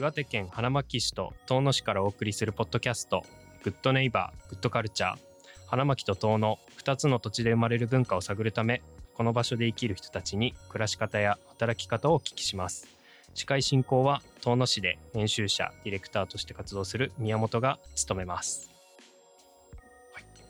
岩手県花巻市と遠野市からお送りするポッドキャストグッドネイバーグッドカルチャー。花巻と遠野2つの土地で生まれる文化を探るためこの場所で生きる人たちに暮らし方や働き方をお聞きします司会進行は遠野市で編集者ディレクターとして活動する宮本が務めます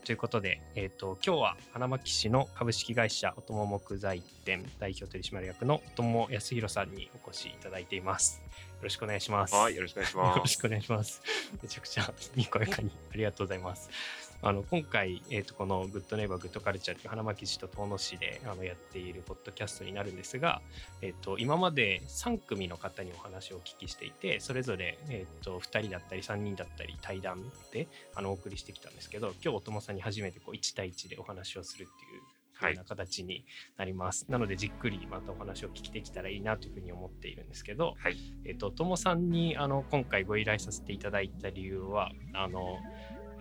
ということで、えーと、今日は花巻市の株式会社おとも木材店代表取締役のおとも康弘さんにお越しいただいています。よろしくお願いします。はい、よろしくお願いします。よろしくお願いします。めちゃくちゃにこやかにありがとうございます。あの今回、えーと、このグッドネイバーグッドカルチャーっていう花巻市と遠野市であのやっているポッドキャストになるんですが、えーと、今まで3組の方にお話をお聞きしていてそれぞれ、えーと、2人だったり3人だったり対談であのお送りしてきたんですけど今日お友さんに初めてこう1対1でお話をするっていうような形になります、はい、なのでじっくりまたお話を聞きできたらいいなというふうに思っているんですけど、はい、えっ、ー、とともさんにあの今回ご依頼させていただいた理由はあの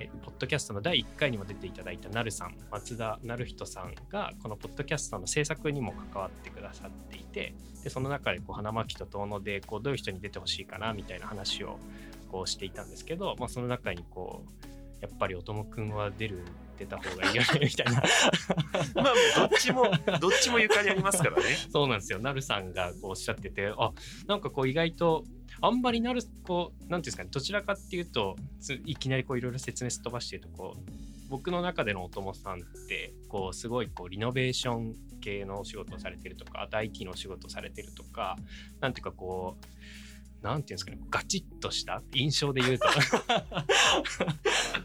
えポッドキャストの第1回にも出ていただいたなるさん松田なる人さんがこのポッドキャストの制作にも関わってくださっていてでその中でこう花巻と遠野でこうどういう人に出てほしいかなみたいな話をこうしていたんですけど、まあ、その中にこうやっぱりおともくんは出る出た方がいいよねみたいな。まあどっちもどっちもゆかりありますからね。そうなんですよ。なるさんがこうおっしゃっててあなんかこう意外とあんまりなるこう何ていうんですかねどちらかっていうといきなりこういろいろ説明すっ飛ばしてるとこう僕の中でのお友さんってこうすごいこうリノベーション系のお仕事をされてるとか IT のお仕事をされてるとかなんていうかこうなんていうんですかね、ガチッとした印象で言うと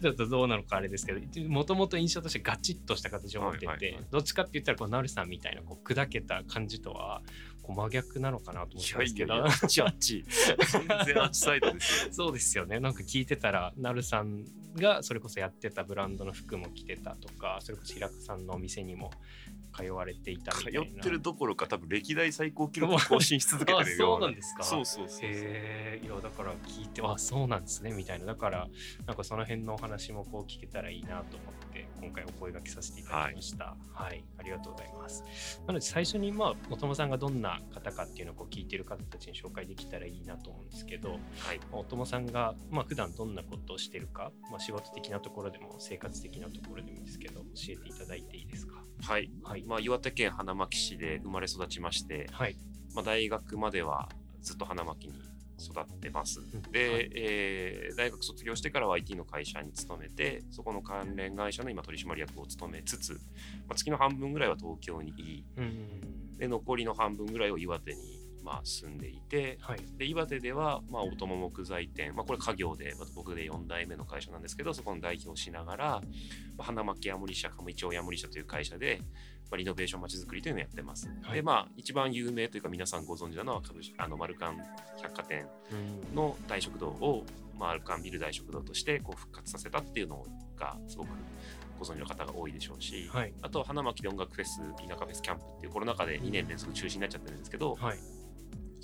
ちょっとどうなのかあれですけど、もともと印象としてガチッとした形を持ってて、どっちかって言ったら、こう、なるさんみたいな、こう、砕けた感じとは、こう、真逆なのかなと思ったんですけど。いやいやあっちあっち。全然あっちサイドですよ。そうですよね。なんか聞いてたら、なるさんがそれこそやってたブランドの服も着てたとか、それこそ平子さんのお店にも通われていたみたいな。通ってるどころか、多分歴代最高記録更新し続けてるような。そうなんですか。そうそうそうそう。へえ、いや、だから聞いて、あ、そうなんですね、みたいな。だから、なんかその辺のお話もこう聞けたらいいなと思って、今回お声がけさせていただきました。はい、はい、ありがとうございます。なので、最初に、まあ、お友さんがどんな方かっていうのをこう聞いてる方たちに紹介できたらいいなと思うんですけど、はい、お友さんが、まあ、普段どんなことをしてるか、まあ、仕事的なところでも生活的なところでもいいですけど、教えていただいていいですか？はい。はい、まあ、岩手県花巻市で生まれ育ちまして、はい、まあ、大学まではずっと花巻に育ってます。で、はい、えー、大学卒業してからは IT の会社に勤めて、そこの関連会社の今取締役を務めつつ、まあ、月の半分ぐらいは東京にい、で残りの半分ぐらいを岩手にまあ、住んでいて、はい、で岩手では、まあ、おとも木材店、まあ、これ家業で僕で4代目の会社なんですけどそこの代表をしながら、まあ、花巻ヤモリ社上町ヤモリ社という会社で、まあ、リノベーションまちづくりというのをやってます。はい、でまあ一番有名というか皆さんご存知なのは株あのマルカン百貨店の大食堂を、マルカンビル大食堂としてこう復活させたっていうのがすごくご存知の方が多いでしょうし、はい、あと花巻で音楽フェス田舎フェスキャンプっていうコロナ禍で2年連続中止になっちゃってるんですけど、はい、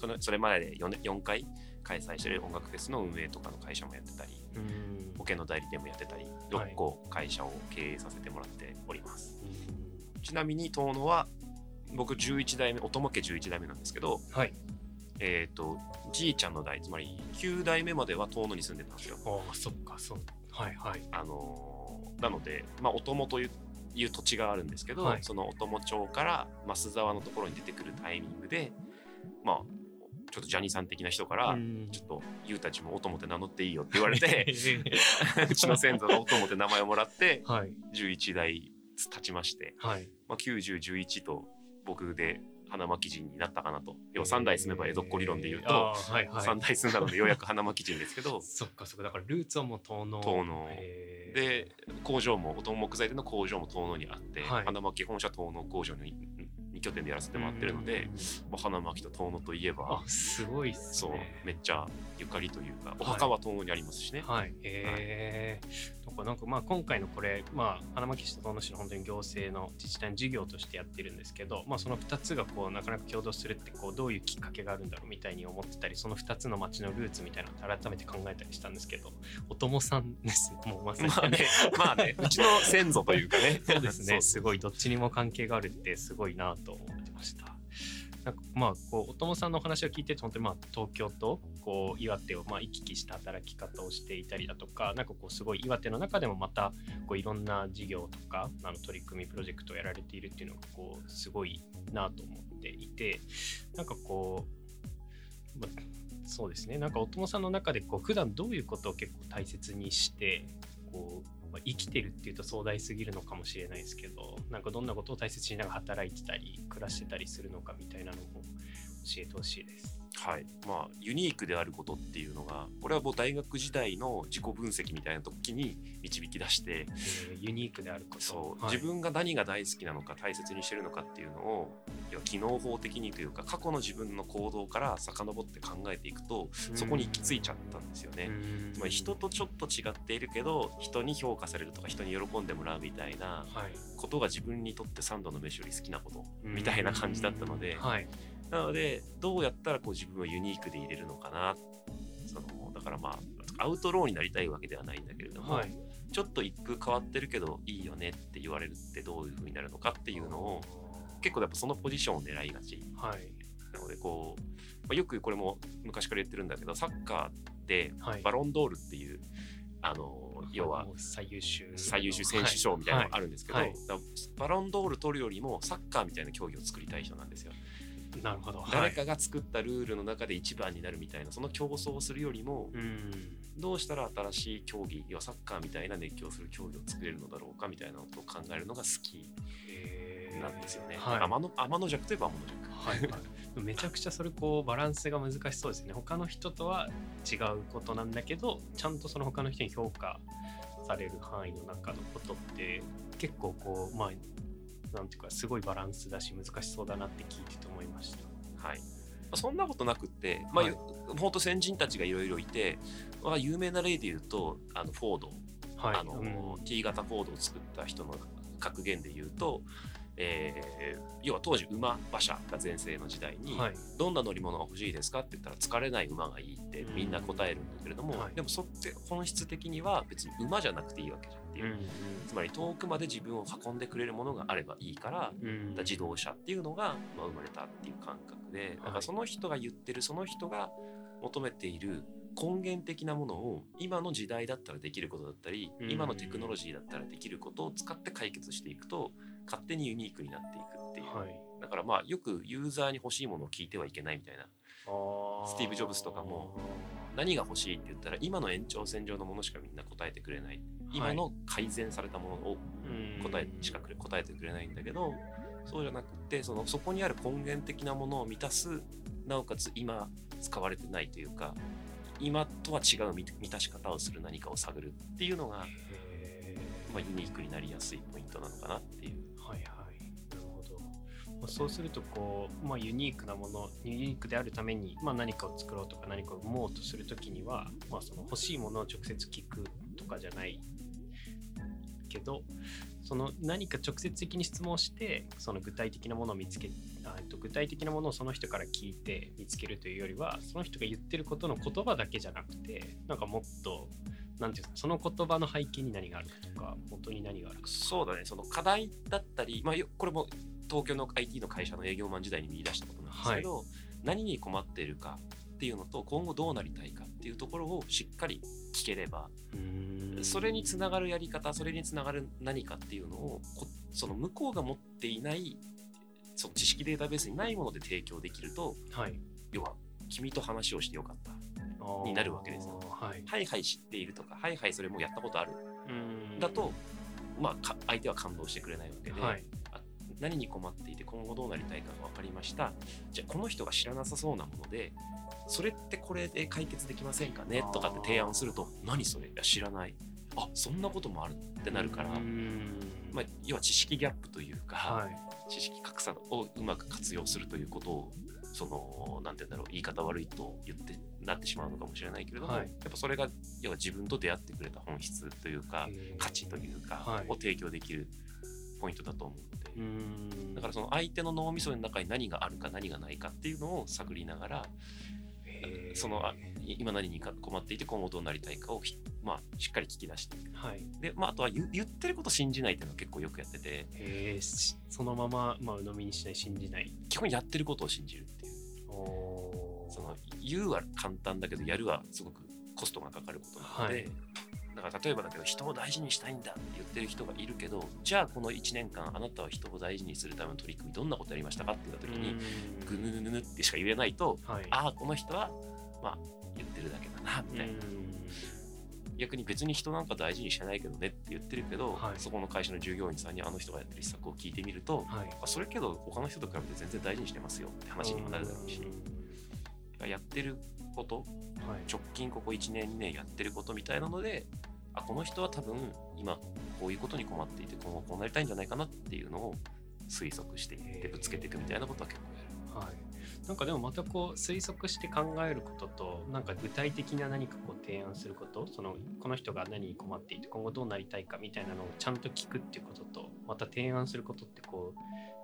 そのそれまでで 4, 4回開催してる音楽フェスの運営とかの会社もやってたり保険の代理店もやってたり6個会社を経営させてもらっております、はい、ちなみに遠野は僕11代目おとも家11代目なんですけど、はい、えっ、ー、とじいちゃんの代つまり9代目までは遠野に住んでたんですよ。ああそっかそう。はいはい。あのー、なのでまあおともといういう土地があるんですけど、はい、そのお友町から増沢のところに出てくるタイミングでまあちょっとジャニーさん的な人から、ちょっと、ゆうたちもおともって名乗っていいよって言われて、うちの先祖がおともって名前をもらって、はい、11代経ちまして、はい、まあ、90、11と僕で花巻人になったかなと。要は3代住めば江戸っ子理論で言うと、はいはい、3代住んだのでようやく花巻人ですけど。そっかそっか。だからルーツはもう遠野。遠野。で、工場も、おと木材での工場も遠野にあって、はい、花巻本社遠野工場にに2拠点でやらせてもらってるので、まあ、花巻と遠野といえばすごいっす、ね、そうめっちゃゆかりというかお墓は遠野にありますしね。はい、えー、とかなんかまあ今回のこれ、まあ、花巻市と遠野市の本当に行政の自治体の事業としてやってるんですけど、まあ、その2つがこうなかなか共同するってこうどういうきっかけがあるんだろうみたいに思ってたりその2つの町のルーツみたいなの改めて考えたりしたんですけどお友さんですもうまさに、まあねまあね うちの先祖というかね。そうですね。すごいどっちにも関係があるってすごいなと思ってました。なんかまあこうお友さんのお話を聞いて本当にまあ東京とこう岩手をまあ行き来した働き方をしていたりだとかなんかこうすごい岩手の中でもまたこういろんな事業とかあの取り組みプロジェクトをやられているっていうのがこうすごいなと思っていてなんかこう、まあ、そうですねなんかお友さんの中でこう普段どういうことを結構大切にしてこうまあ、生きてるっていうと壮大すぎるのかもしれないですけどなんかどんなことを大切にながら働いてたり暮らしてたりするのかみたいなのも教えてほしいです。はい。まあ、ユニークであることっていうのがこれはもう大学時代の自己分析みたいな時に導き出して、えー、ユニークであること。そう、はい、自分が何が大好きなのか大切にしてるのかっていうのを要は機能法的にというか過去の自分の行動から遡って考えていくとそこに行き着いちゃったんですよね。つまり人とちょっと違っているけど人に評価されるとか人に喜んでもらうみたいなことが自分にとって3度の飯より好きなことみたいな感じだったので。はいなのでどうやったらこう自分をユニークで入れるのかな。そのだからまあアウトローになりたいわけではないんだけれども、はい、ちょっと一風変わってるけどいいよねって言われるってどういう風になるのかっていうのを結構やっぱそのポジションを狙いがち、はい、なのでこう、まあ、よくこれも昔から言ってるんだけどサッカーでバロンドールっていう、あの要は最優秀最優秀選手賞みたいなのがあるんですけど、バロンドール取るよりもサッカーみたいな競技を作りたい人なんですよ。なるほど。誰かが作ったルールの中で一番になるみたいなその競争をするよりも、どうしたら新しい競技要はサッカーみたいな熱狂する競技を作れるのだろうかみたいなことを考えるのが好きなんですよね。はい、天の天の弱といえば天の弱。はい、めちゃくちゃそれこうバランスが難しそうですね。他の人とは違うことなんだけどちゃんとその他の人に評価される範囲の中のことって結構こうまあなんていうかすごいバランスだし難しそうだなって聞いてて思いました。はい。そんなことなくって、まあ、はい、本当先人たちがいろいろいて、まあ、有名な例で言うとあのフォード、はい、あの、うん、T 型フォードを作った人の格言で言うと、えー、要は当時馬馬車が全盛の時代に、はい、どんな乗り物が欲しいですかって言ったら疲れない馬がいいってみんな答えるんだけれども、でもそって本質的には別に馬じゃなくていいわけじゃん。っていう、つまり遠くまで自分を運んでくれるものがあればいいから,、自動車っていうのが、まあ、生まれたっていう感覚でだからその人が言ってるその人が求めている根源的なものを今の時代だったらできることだったり、今のテクノロジーだったらできることを使って解決していくと勝手にユニークになっていくっていう、はい、だからまあよくユーザーに欲しいものを聞いてはいけないみたいな。スティーブ・ジョブズとかも何が欲しいって言ったら今の延長線上のものしかみんな答えてくれない、今の改善されたものを答えしか答えてくれないんだけどそうじゃなくてそのそこにある根源的なものを満たすなおかつ今使われてないというか今とは違う満たし方をする何かを探るっていうのが、まあ、ユニークになりやすいポイントなのかなっていう。そうするとこう、まあ、ユニークなものユニークであるために、まあ、何かを作ろうとか何かを生もうとするときには、まあ、その欲しいものを直接聞くとかじゃない。けどその何か直接的に質問してその具体的なものを見つけと具体的なものをその人から聞いて見つけるというよりはその人が言ってることの言葉だけじゃなくてなんかもっとなんていうかその言葉の背景に何があるかとか本当に何があるかそうだね。その課題だったり、まあ、これも東京の IT の会社の営業マン時代に見出したことなんですけど、はい、何に困っているかっていうのと今後どうなりたいかっていうところをしっかり聞ければそれにつながるやり方それにつながる何かっていうのをその向こうが持っていないその知識データベースにないもので提供できると、はい、要は君と話をしてよかった。になるわけですよ。はい、はいはい知っているとかはいはいそれもやったことある。だと、まあ、相手は感動してくれないわけで、はい、何に困っていて今後どうなりたいかが分かりました。じゃあこの人が知らなさそうなものでそれってこれで解決できませんかね？とかって提案すると何それ？いや知らない。あそんなこともある。ってなるから。まあ、要は知識ギャップというか、はい、知識格差をうまく活用するということをそのなんて言うんだろう言い方悪いと言ってなってしまうのかもしれないけれども、はい、やっぱそれが要は自分と出会ってくれた本質というか価値というか、を提供できるポイントだと思うので。だからその相手の脳みその中に何があるか何がないかっていうのを探りながらその今何に困っていて今後どうなりたいかをまあ、しっかり聞き出して。はい、で、まあ、あとは言言ってること信じないっていうのは結構よくやってて。へそのまま、まあ、鵜呑みにしない信じない。基本やってることを信じるっていう。その言うは簡単だけどやるはすごくコストがかかることなので、はい、だから例えばだけど人を大事にしたいんだって言ってる人がいるけどじゃあこの1年間あなたは人を大事にするための取り組みどんなことやりましたかって言った時にぐぬぬぬぬってしか言えないと、はい、ああこの人はまあ言ってるだけだなみたいな。逆に別に人なんか大事にしてないけどねって言ってるけど、はい、そこの会社の従業員さんにあの人がやってる施策を聞いてみると、はい、あそれけど他の人と比べて全然大事にしてますよって話にもなるだろうし。やってること、はい、直近ここ1年2年やってることみたいなのであこの人は多分今こういうことに困っていて今後こうなりたいんじゃないかなっていうのを推測していってぶつけていくみたいなことは結構やる。はい。なんかでもまたこう推測して考えることとなんか具体的な何かこう提案することそのこの人が何に困っていて今後どうなりたいかみたいなのをちゃんと聞くっていうこととまた提案することってこう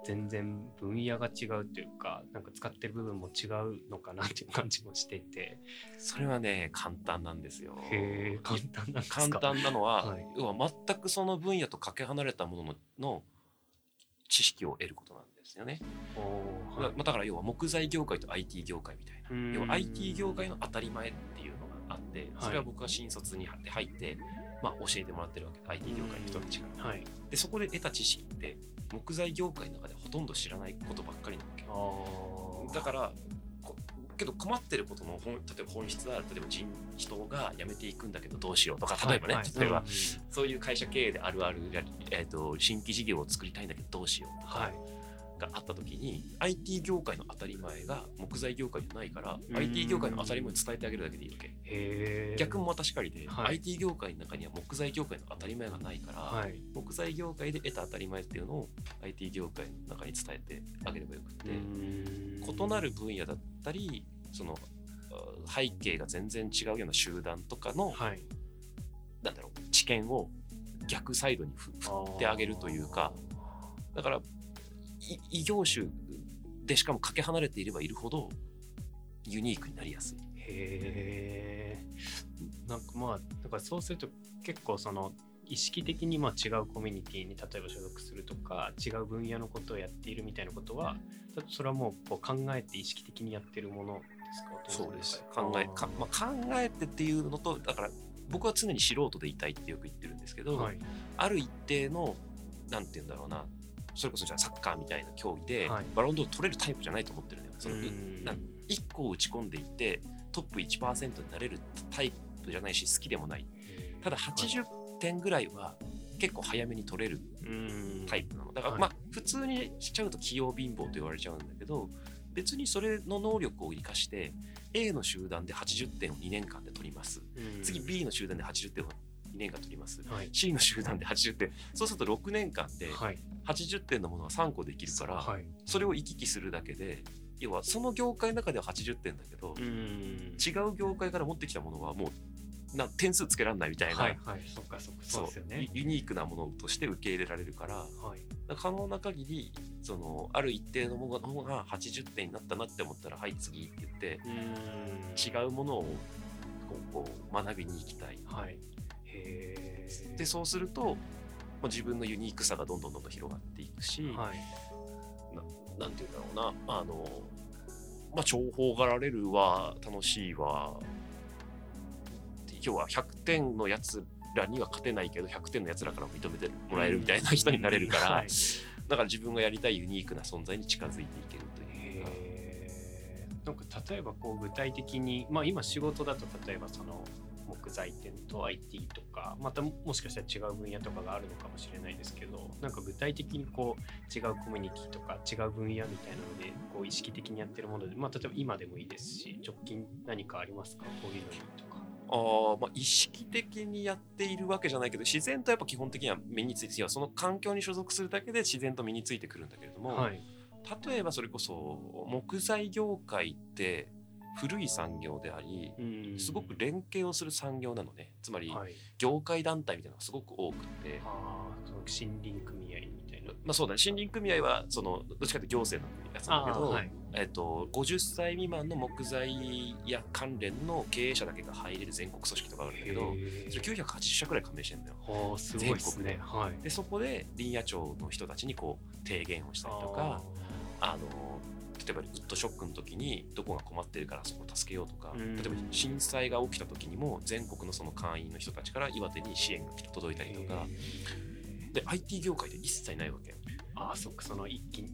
全然分野が違うというかなんか使ってる部分も違うのかなっていう感じもしていて。それはね簡単なんですよ。へえ簡単なん簡単なのは、はい、要は全くその分野とかけ離れたもののの知識を得ることなんですよね。はい、まだから要は木材業界と IT 業界みたいな。要は IT 業界の当たり前っていうのがあってそれは僕が新卒に入って、まあ、教えてもらってるわけ。で IT 業界の人たちが。はい、でそこで得た知識って木材業界の中でほとんど知らないことばっかりなわけ。だからけど困ってることの本例えば本質は例えば人人が辞めていくんだけどどうしようとか例えばね、はい。はい、例えば、うん、そういう会社経営であるある、えーと、新規事業を作りたいんだけどどうしようとか、はい、があった時に IT 業界の当たり前が木材業界じゃないから IT 業界の当たり前を伝えてあげるだけでいいわけ。逆もまたしかりで、はい、IT 業界の中には木材業界の当たり前がないから、はい、木材業界で得た当たり前っていうのを IT 業界の中に伝えてあげればよくて異なる分野だったりその背景が全然違うような集団とかの、はい、なんだろう知見を逆サイドに振ってあげるというかだから異業種でしかもかけ離れていればいるほどユニークになりやすい。へえ。なんかまあだからそうすると結構その意識的にまあ違うコミュニティに例えば所属するとか違う分野のことをやっているみたいなことはそれはもうこう考えて意識的にやってるものですか？そうです。考えか、まあ、考えてっていうのとだから僕は常に素人でいたいってよく言ってるんですけど、はい、ある一定のなんて言うんだろうなそれこそじゃあサッカーみたいな競技で、バロンドール取れるタイプじゃないと思ってるのよ。その1個打ち込んでいってトップ1%になれるタイプじゃないし好きでもない。ただ80点ぐらいは結構早めに取れるタイプなの。だからまあ普通にしちゃうと器用貧乏と言われちゃうんだけど別にそれの能力を生かして A の集団で80点を2年間で取ります。次 B の集団で80点を2年間取ります、はい、C の集団で80点。そうすると6年間で80点のものは3個できるから、はい、それを行き来するだけで要はその業界の中では80点だけど違う業界から持ってきたものはもうな点数つけられないみたいな、はいはい、そっかそっか。そう。ですよね。ユニークなものとして受け入れられるから、はい、可能な限りそのある一定のものが80点になったなって思ったら「はい次」って言って違うものをこう学びに行きたい、はい、でそうすると、まあ、自分のユニークさがどんどんどんどん広がっていくし、はい、ななんて言うんだろうな。あの、まあ、重宝がられるは楽しいは要は100点のやつらには勝てないけど100点のやつらから認めてもらえるみたいな人になれるから、はい、だから自分がやりたいユニークな存在に近づいていけるという。か。なんか例えばこう具体的に、まあ、今仕事だと例えばその木材店と IT とかまたもしかしたら違う分野とかがあるのかもしれないですけどなんか具体的にこう違うコミュニティとか違う分野みたいなのでこう意識的にやってるもので、まあ、例えば今でもいいですし直近何かありますか？こういうのにとか。あまあ、意識的にやっているわけじゃないけど自然とやっぱ基本的には身についてその環境に所属するだけで自然と身についてくるんだけれども、はい、例えばそれこそ木材業界って古い産業であり、すごく連携をする産業なのね。つまり業界団体みたいなのがすごく多くて、はい、森林組合みたいな。まあそうだね。森林組合はそのどっちかというと行政のやつなんだけど、はい、えっと、50歳未満の木材や関連の経営者だけが入れる全国組織とかあるんだけどそれ980社くらい加盟してるんだよ。すごいですね、はい、でそこで林野庁の人たちにこう提言をしたりとかあの例えばウッドショックの時にどこが困ってるからそこを助けようとか、例えば震災が起きた時にも全国のその会員の人たちから岩手に支援が届いたりとか。で IT 業界で一切ないわけ。ああそっかその一気に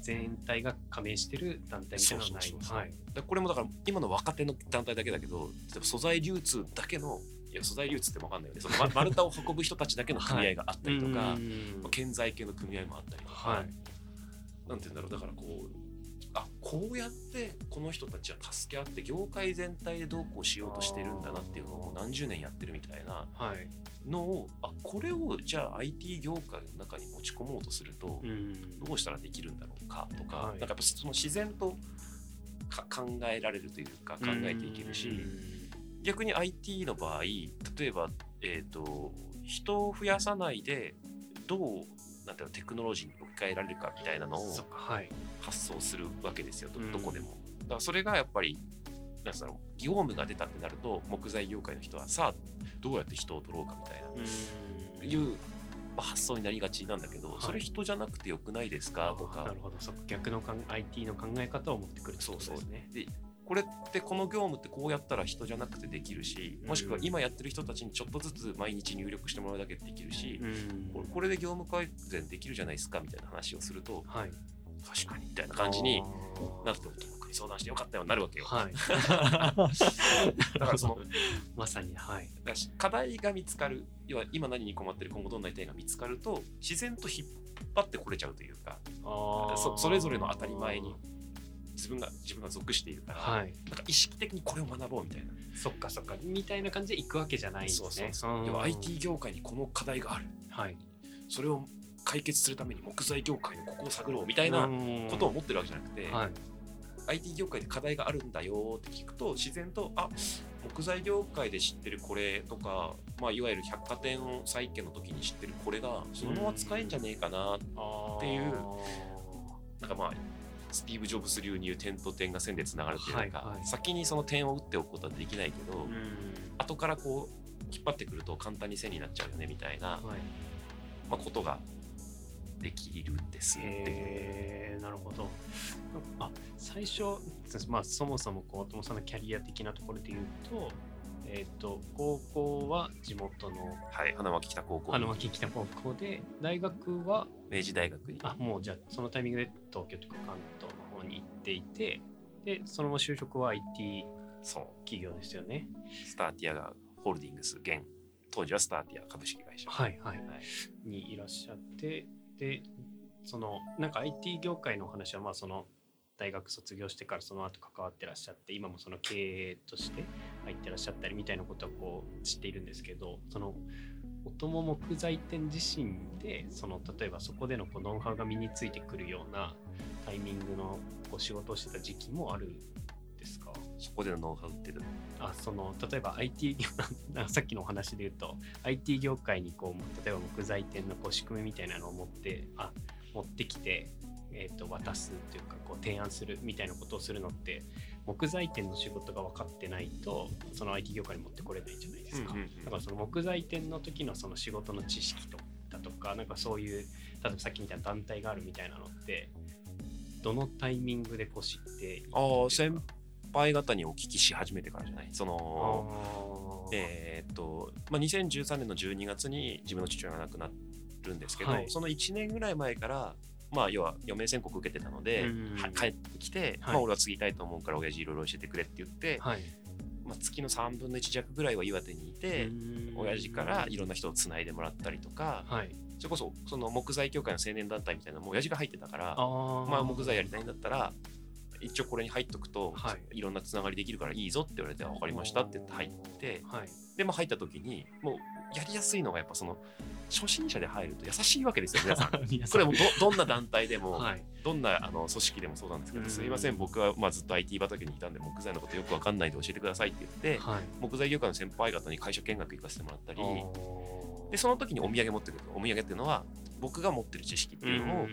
全体が加盟してる団体みたいなのはないはい、これもだから今の若手の団体だけだけど例えば素材流通だけのいや素材流通って分かんないよね。その丸太を運ぶ人たちだけの組合があったりとか、はい、建材系の組合もあったりとか、はい、なんて言うんだろう。だからこうあこうやってこの人たちは助け合って業界全体でどうこうしようとしてるんだなっていうのを何十年やってるみたいなのを、はい、あこれをじゃあ IT 業界の中に持ち込もうとするとどうしたらできるんだろうかとか、はい、なんかやっぱその自然と考えられるというか考えていけるし逆に IT の場合例えば、えーと人を増やさないでどうなんていうのテクノロジーに換えられるかみたいなのを発想するわけですよ、はい、どこでも。だからそれがやっぱりなんうの業務が出たってなると木材業界の人はさあどうやって人を取ろうかみたいないう発想になりがちなんだけど、はい、それ人じゃなくてよくないですかとかなるほど。そ逆の IT の考え方を持ってくるってことですね。そうそう。でこれってこの業務ってこうやったら人じゃなくてできるしもしくは今やってる人たちにちょっとずつ毎日入力してもらうだけでできるし、これこれで業務改善できるじゃないですかみたいな話をすると、はい、確かにみたいな感じになって僕に相談してよかったようになるわけよ。はい、だからその まさに、はい、課題が見つかる要は今何に困ってる今後どんな痛いが見つかると自然と引っ張ってこれちゃうというかそそれぞれの当たり前に自分が自分が属しているから、はい、なんか意識的にこれを学ぼうみたいな。そっかそっか。みたいな感じで行くわけじゃないんですね。そうそう要は IT 業界にこの課題がある、はい、それを解決するために木材業界のここを探ろうみたいなことを思ってるわけじゃなくて、はい、IT 業界で課題があるんだよって聞くと自然とあ木材業界で知ってるこれとか、まあ、いわゆる百貨店を再建の時に知ってるこれがそのまま使えんじゃねえかなっていう。なんかまあスティーブ・ジョブス流に言う点と点が線でつながるっていうか、はいはい、先にその点を打っておくことはできないけど、後からこう引っ張ってくると簡単に線になっちゃうよねみたいな、はい、まあ、ことができるんですってなるほど。あ最初、まあ、そもそもこう友さんのキャリア的なところで言うとえっ、ー、と高校は地元のはい花巻北高校。花巻北高校で大学は明治大学に？あもうじゃあそのタイミングで東京とか関東の方に行っていてでその後就職は IT 企業ですよね。スターティアがホールディングス現当時はスターティア株式会社。はいはい、はい、にいらっしゃってでそのなんか IT 業界の話はまあその大学卒業してからその後関わってらっしゃって今もその経営として入ってらっしゃったりみたいなことはこう知っているんですけどその音も木材店自身でその例えばそこでのこうノウハウが身についてくるようなタイミングのこう仕事をしてた時期もあるですか？そこでのノウハウってあその例えば IT さっきのお話で言うと IT 業界にこう例えば木材店のこう仕組みみたいなのを持ってあ持ってきてえーと、渡すっていうかこう提案するみたいなことをするのって木材店の仕事が分かってないとその IT 業界に持ってこれないじゃないですか、うんうんうん、だからその木材店の時のその仕事の知識とだとかなんかそういう例えばさっきみたいな団体があるみたいなのってどのタイミングでこう知ってああ先輩方にお聞きし始めてからじゃない？そのえー、っと、まあ、2013年の12月に自分の父親が亡くなるんですけど、はい、その1年ぐらい前からまあ、要は余命宣告受けてたので、帰ってきて、はい、まあ、俺は継ぎたいと思うから親父いろいろ教えてくれって言って、はい、まあ、月の3分の1弱ぐらいは岩手にいて親父からいろんな人をつないでもらったりとか、はい、それこそその木材協会の青年団体みたいなのも親父が入ってたからまあ、木材やりたいんだったら一応これに入っとくと、はい、いろんなつながりできるからいいぞって言われて分かりましたって言って入って、はい、でも入った時にもうやりやすいのがやっぱその初心者で入ると優しいわけですよ 皆さん。これもどどんな団体でも、はい、どんなあの組織でもそうなんですけど、すみません僕はまあずっと IT 畑にいたんで木材のことよく分かんないで教えてくださいって言って、はい、木材業界の先輩方に会社見学行かせてもらったりでその時にお土産持ってくるお土産っていうのは僕が持ってる知識っていうのを、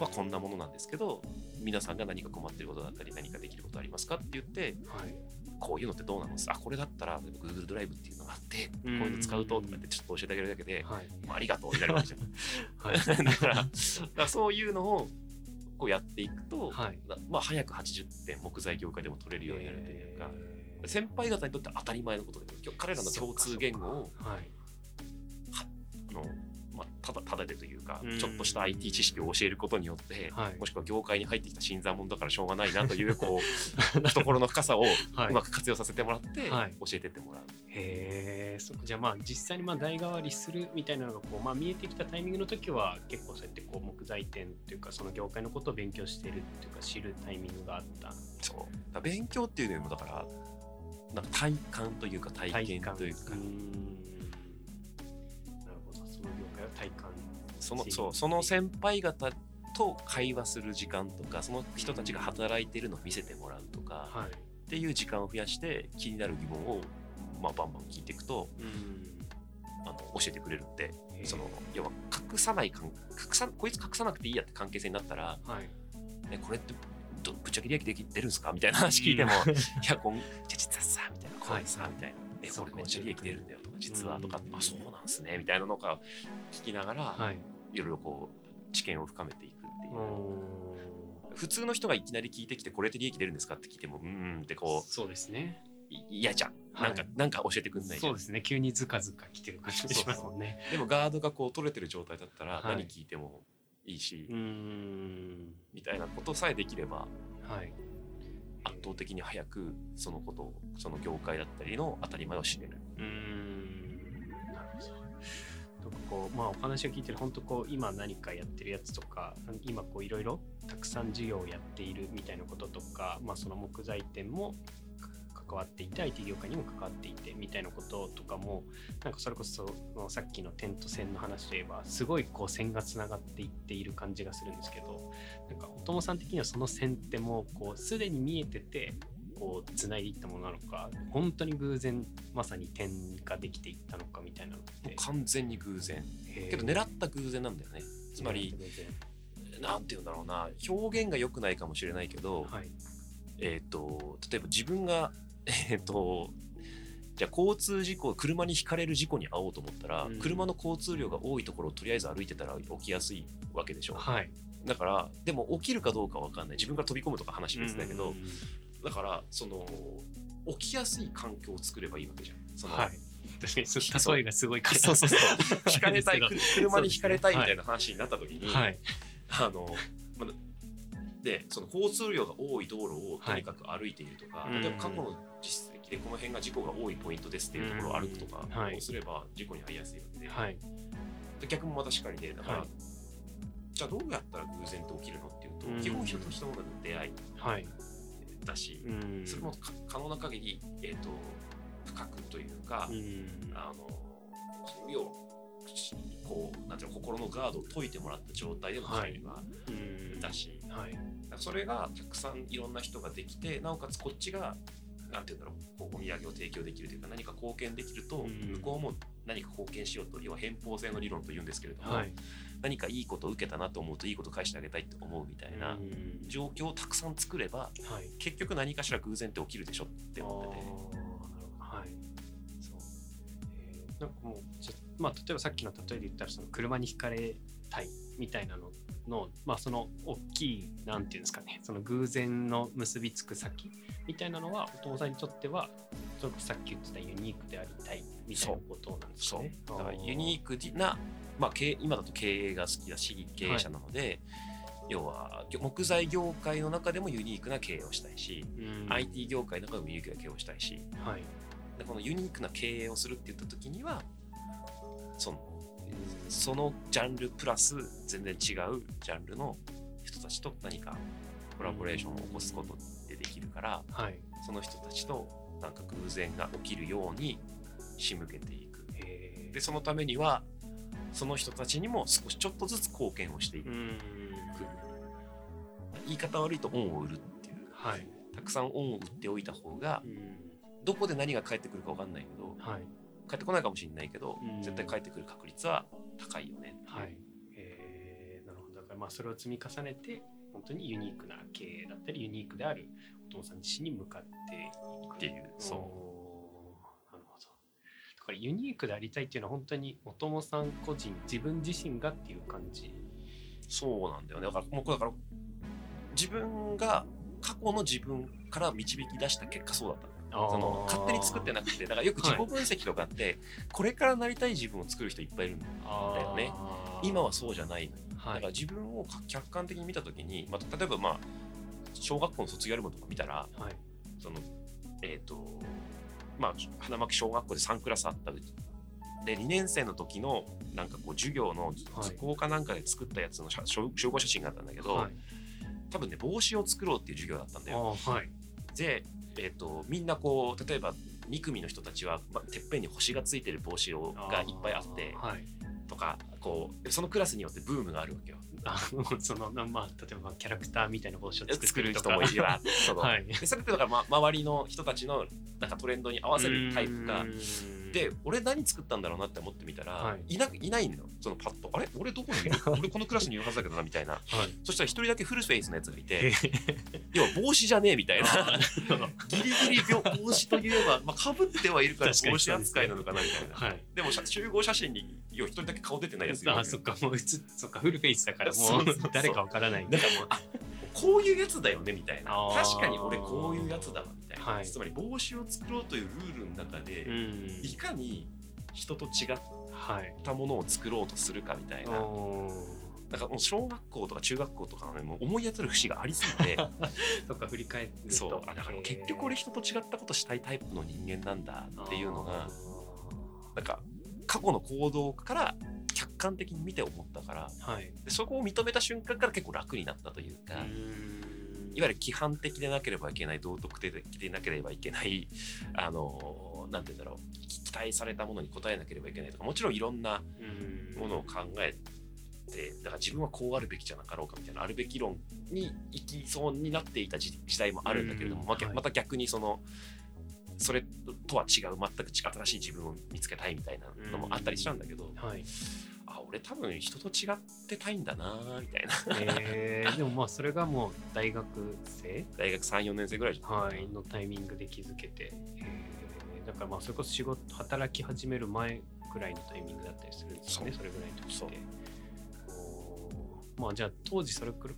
まあ、こんなものなんですけど皆さんが何か困ってることだったり何かできることありますかって言って、はい、こういうのってどうなの？あこれだったら Google ドライブっていうのがあってこういうの使うととかってちょっと教えてあげるだけで、はい、まあ、ありがとうになるわけじゃん。はい、だからだからそういうのをこうやっていくと、はい、まあ、早く80点木材業界でも取れるようになるというか、先輩方にとっては当たり前のことで彼らの共通言語を、はい、あのまあ、ただただでというか、ちょっとした IT 知識を教えることによって、はい、もしくは業界に入ってきた新参者だからしょうがないなという こう懐の深さをうまく活用させてもらって、はい、教えてってもらう。へえそじゃあまあ実際にまあ代替わりするみたいなのがこう、まあ、見えてきたタイミングの時は結構そうやってこう木材店というかその業界のことを勉強しているっていうか知るタイミングがあったそう。勉強っていうのもだからなんか体感というか体験というか。体感そのそうその先輩方と会話する時間とかその人たちが働いてるのを見せてもらうとか、はい、っていう時間を増やして気になる疑問を、まあ、バンバン聞いていくと、うん、あの教えてくれるんでその要は隠さない隠さこいつ隠さなくていいやって関係性になったら、はい、ね、これってぶっちゃけ利益でき出るんですか？みたいな話聞いても、いやこんじゃ実はさみたいなこれさ、みたいなえこれめっちゃ利益出るんだよとか実はとか、あそうなんですねみたいなのか聞きながら、はい、いろいろこう知見を深めていくっていう。普通の人がいきなり聞いてきてこれって利益出るんですかって聞いてもうんってこうそうですね。嫌じゃん、はい、なんかなんか教えてくんないそうですね。急にずかずか来てる感じしますもんね。でもガードがこう取れてる状態だったら何聞いてもいいし、はい、みたいなことさえできれば、はい、圧倒的に早くそのことをその業界だったりの当たり前を知れる。うんなるほどこうまあ、お話を聞いてる本当こう今何かやってるやつとか今こういろいろたくさん事業をやっているみたいなこととか、まあ、その木材店も関わっていて IT 業界にも関わっていてみたいなこととかもなんかそれこそのさっきのテント線の話といえばすごいこう線がつながっていっている感じがするんですけどなんかお友さん的にはその線ってもうこうすでに見えててこう繋いでいったものなのか本当に偶然まさに点ができていったのかみたいなのって。完全に偶然。けど狙った偶然なんだよね。つまり何て言うんだろうな。表現が良くないかもしれないけど、はい、えっ、ー、と例えば自分がえっ、とじゃあ交通事故車にひかれる事故に遭おうと思ったら、うん、車の交通量が多いところをとりあえず歩いてたら起きやすいわけでしょ、はい、だからでも起きるかどうか分かんない。自分が飛び込むとか話別だけど、うん、だからその起きやすい環境を作ればいいわけじゃん。その、はい。確かに例えがすごいそうそうそう。引かれたい。車にひかれたいみたいな話になった時に、はい、あの、までその交通量が多い道路をとにかく歩いているとか、はい、例えば過去の実績でこの辺が事故が多いポイントですっていうところを歩くとか、うすれば事故に遭いやすいわけで,、はい、で逆もまたしかりでだから、はい、じゃあどうやったら偶然と起きるのっていうと、うん、基本人と人との出会い、はい、だし、うん、それも可能な限り、えーと、深くというか、うん、あの要こうなんていうの心のガードを解いてもらった状態での会話だし、はい、それがたくさんいろんな人ができてなおかつこっちがなんていうんだろうこうお土産を提供できるというか何か貢献できると向こうも何か貢献しようと要は偏方性の理論というんですけれども、はい、何かいいことを受けたなと思うといいこと返してあげたいと思うみたいな状況をたくさん作れば、はい、結局何かしら偶然って起きるでしょって。思ってて。はい。そう。えー、なんかもうまあ、例えばさっきの例えで言ったらその車にひかれたいみたいなのの、まあ、その大きいなんていうんですかねその偶然の結びつく先みたいなのはお父さんにとってはさっき言ってたユニークでありたいみたいなことなんですね。だからユニークな、まあ、今だと経営が好きだし経営者なので、はい、要は木材業界の中でもユニークな経営をしたいし、うん、IT 業界の中でもユニークな経営をしたいし、はい、でこのユニークな経営をするって言った時にはそのそのジャンルプラス全然違うジャンルの人たちと何かココラボレーションを起こすことでできるから、はい、その人たちとなんか偶然が起きるように仕向けていく。でそのためにはその人たちにも少しちょっとずつ貢献をしていく。言い方悪いと恩を売るっていう、はい、たくさん恩を売っておいた方が、どこで何が返ってくるか分かんないけど、はい、返ってこないかもしれないけど、絶対返ってくる確率は高いよね。はい、えー、なるほど。だからまあそれを積み重ねて本当にユニークな経営だったりユニークであるお父さん自身に向かっていくっていうそう。なるほど。だからユニークでありたいっていうのは本当にお友さん個人自分自身がっていう感じ。そうなんだよね。だからもうだから自分が過去の自分から導き出した結果そうだったその勝手に作ってなくてだからよく自己分析とかって、はい、これからなりたい自分を作る人いっぱいいるんだよね。今はそうじゃないの、はい、だから自分を客観的に見た時に、まあ、例えばまあ小学校の卒業アルバムとか見たら、はい、そのえっ、ー、とまあ花巻小学校で3クラスあったで2年生の時のなんかこう授業の図工かなんかで作ったやつの集合写真があったんだけど、はい、多分ね帽子を作ろうっていう授業だったんだよ。はい、で、えーと、みんなこう例えば2組の人たちは、まてっぺんに星がついてる帽子をがいっぱいあってはい、とかこうそのクラスによってブームがあるわけよ。あそのまあ例えばキャラクターみたいな帽子を作る人もいればそはい、でそれってだから、ま、周りの人たちのなんかトレンドに合わせるタイプがで俺何作ったんだろうなって思ってみたら、はい、いないないのよそのパッと。あれ？俺どこに？い る俺このクラスにいるはずだけどなみたいな、はい、そしたら一人だけフルフェイスのやつがいて要は帽子じゃねえみたいな。ギリギリ帽子といえば、まあ、かぶってはいるから帽子扱いなのかなみたいな、はい、でも集合写真に一人だけ顔出てないやつあそっか。もうそっか。フルフェイスだからもう誰かわからないだ。からもうこういうやつだよねみたいな。確かに俺こういうやつだわみたいな、はい、つまり帽子を作ろうというルールの中で、いかに人と違ったものを作ろうとするかみたいな。だからもう小学校とか中学校とかのねもう思い当たる節がありすぎて。そっか振り返ると。そう。あだから結局俺人と違ったことしたいタイプの人間なんだっていうのがなんか過去の行動から客観的に見て思ったから、はい、でそこを認めた瞬間から結構楽になったというか。いわゆる規範的でなければいけない道徳的でなければいけないあのなんて言うんだろう期待されたものに応えなければいけないとかもちろんいろんなものを考えてだから自分はこうあるべきじゃなかろうかみたいなあるべき論に行きそうになっていた時代もあるんだけれども、まあ、また逆にそのそれとは違う全く新しい自分を見つけたいみたいなのもあったりしたんだけど、はい、あ俺多分人と違ってたいんだなみたいな。えー、でもまあそれがもう大学生？大学34年生ぐらいじゃないはいのタイミングで気づけて、えー、だからまあそれこそ仕事働き始める前くらいのタイミングだったりするんですよねそれぐらいの時って。まあじゃあ当時それこ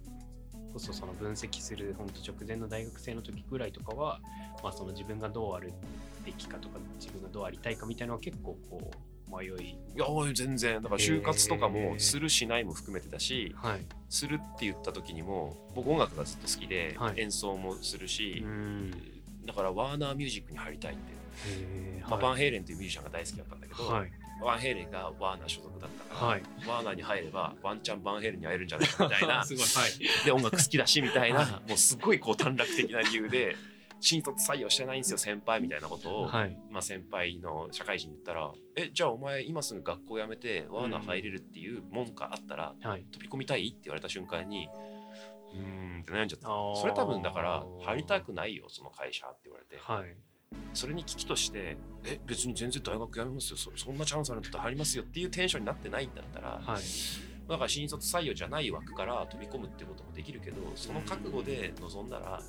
そその分析する本当直前の大学生の時ぐらいとかはまあその自分がどうあるべきかとか自分がどうありたいかみたいなのは結構こう迷い。いや全然。だから就活とかもするしないも含めてだし、はい、するって言った時にも僕音楽がずっと好きで、はい、演奏もするしだからワーナーミュージックに入りたいって、まあ、バンヘイレンというミュージシャンが大好きだったんだけど、はい、ワンヘイレンがワーナー所属だったから、はい、ワーナーに入ればワンチャンバンヘイレンに会えるんじゃないかみたいな すごい、はい、で音楽好きだしみたいなもうすごいこう短絡的な理由で新卒採用してないんですよ先輩みたいなことを、はい、まあ、先輩の社会人に言ったら「えじゃあお前今すぐ学校辞めてワーナー入れるっていうもんがあったら、飛び込みたい?」って言われた瞬間に「うーん」って悩んじゃった。それ多分だから入りたくないよその会社って言われて。はい。それに危機として「え別に全然大学辞めますよそんなチャンスあるんだったら入りますよ」っていうテンションになってないんだったら、はい、だから新卒採用じゃない枠から飛び込むってこともできるけどその覚悟で臨んだら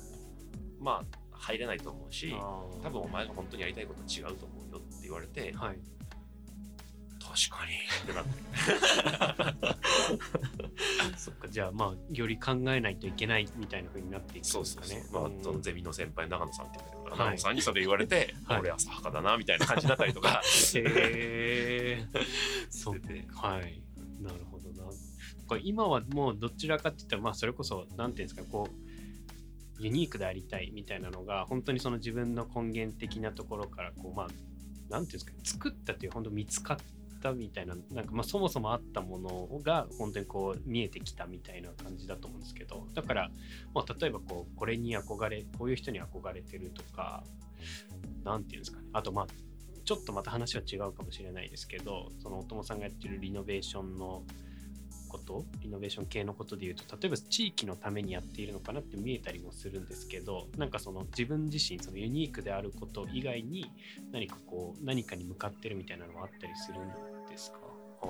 まあ入れないと思うし多分お前が本当にやりたいこと違うと思うよって言われて、はい、確かにってなって。そっかじゃあまあより考えないといけないみたいなふうになっていくんですかね。まあ、そのゼミの先輩長野さんって言うんだけど、長野さんにそれ言われて、はい、俺浅はかだなみたいな感じだったりとか。へえ そうてはい。なるほどな。今はもうどちらかって言ったらまあそれこそなんていうんですかこうユニークでありたいみたいなのが本当にその自分の根源的なところからこうまあなんていうんですか作ったという本当見つかったみたいななんかまあそもそもあったものが本当にこう見えてきたみたいな感じだと思うんですけどだから、まあ、例えばこうこれに憧れこういう人に憧れてるとか何て言うんですかね。あとまあちょっとまた話は違うかもしれないですけどそのお友さんがやってるリノベーションのことリノベーション系のことで言うと例えば地域のためにやっているのかなって見えたりもするんですけどなんかその自分自身そのユニークであること以外に何かこう何かに向かってるみたいなのはあったりするんですか？あ